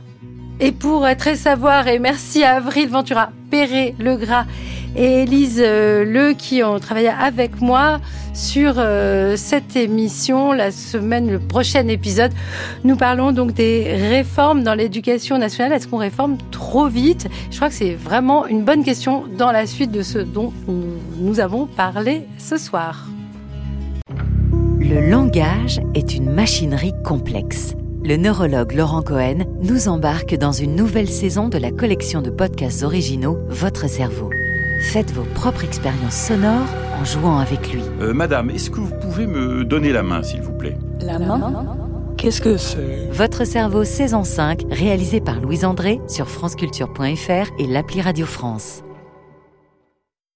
Et pour Très Savoir, et merci à Avril Ventura, Perret, Legras et Élise euh, Le qui ont travaillé avec moi sur euh, cette émission. La semaine, le prochain épisode, nous parlons donc des réformes dans l'éducation nationale. Est-ce qu'on réforme trop vite? Je crois que c'est vraiment une bonne question dans la suite de ce dont nous avons parlé ce soir. Le langage est une machinerie complexe. Le neurologue Laurent Cohen nous embarque dans une nouvelle saison de la collection de podcasts originaux Votre cerveau. Faites vos propres expériences sonores en jouant avec lui. Euh, madame, est-ce que vous pouvez me donner la main, s'il vous plaît? La main? Qu'est-ce que c'est? Votre cerveau saison 5, réalisé par Louise André sur franceculture.fr et l'appli Radio France.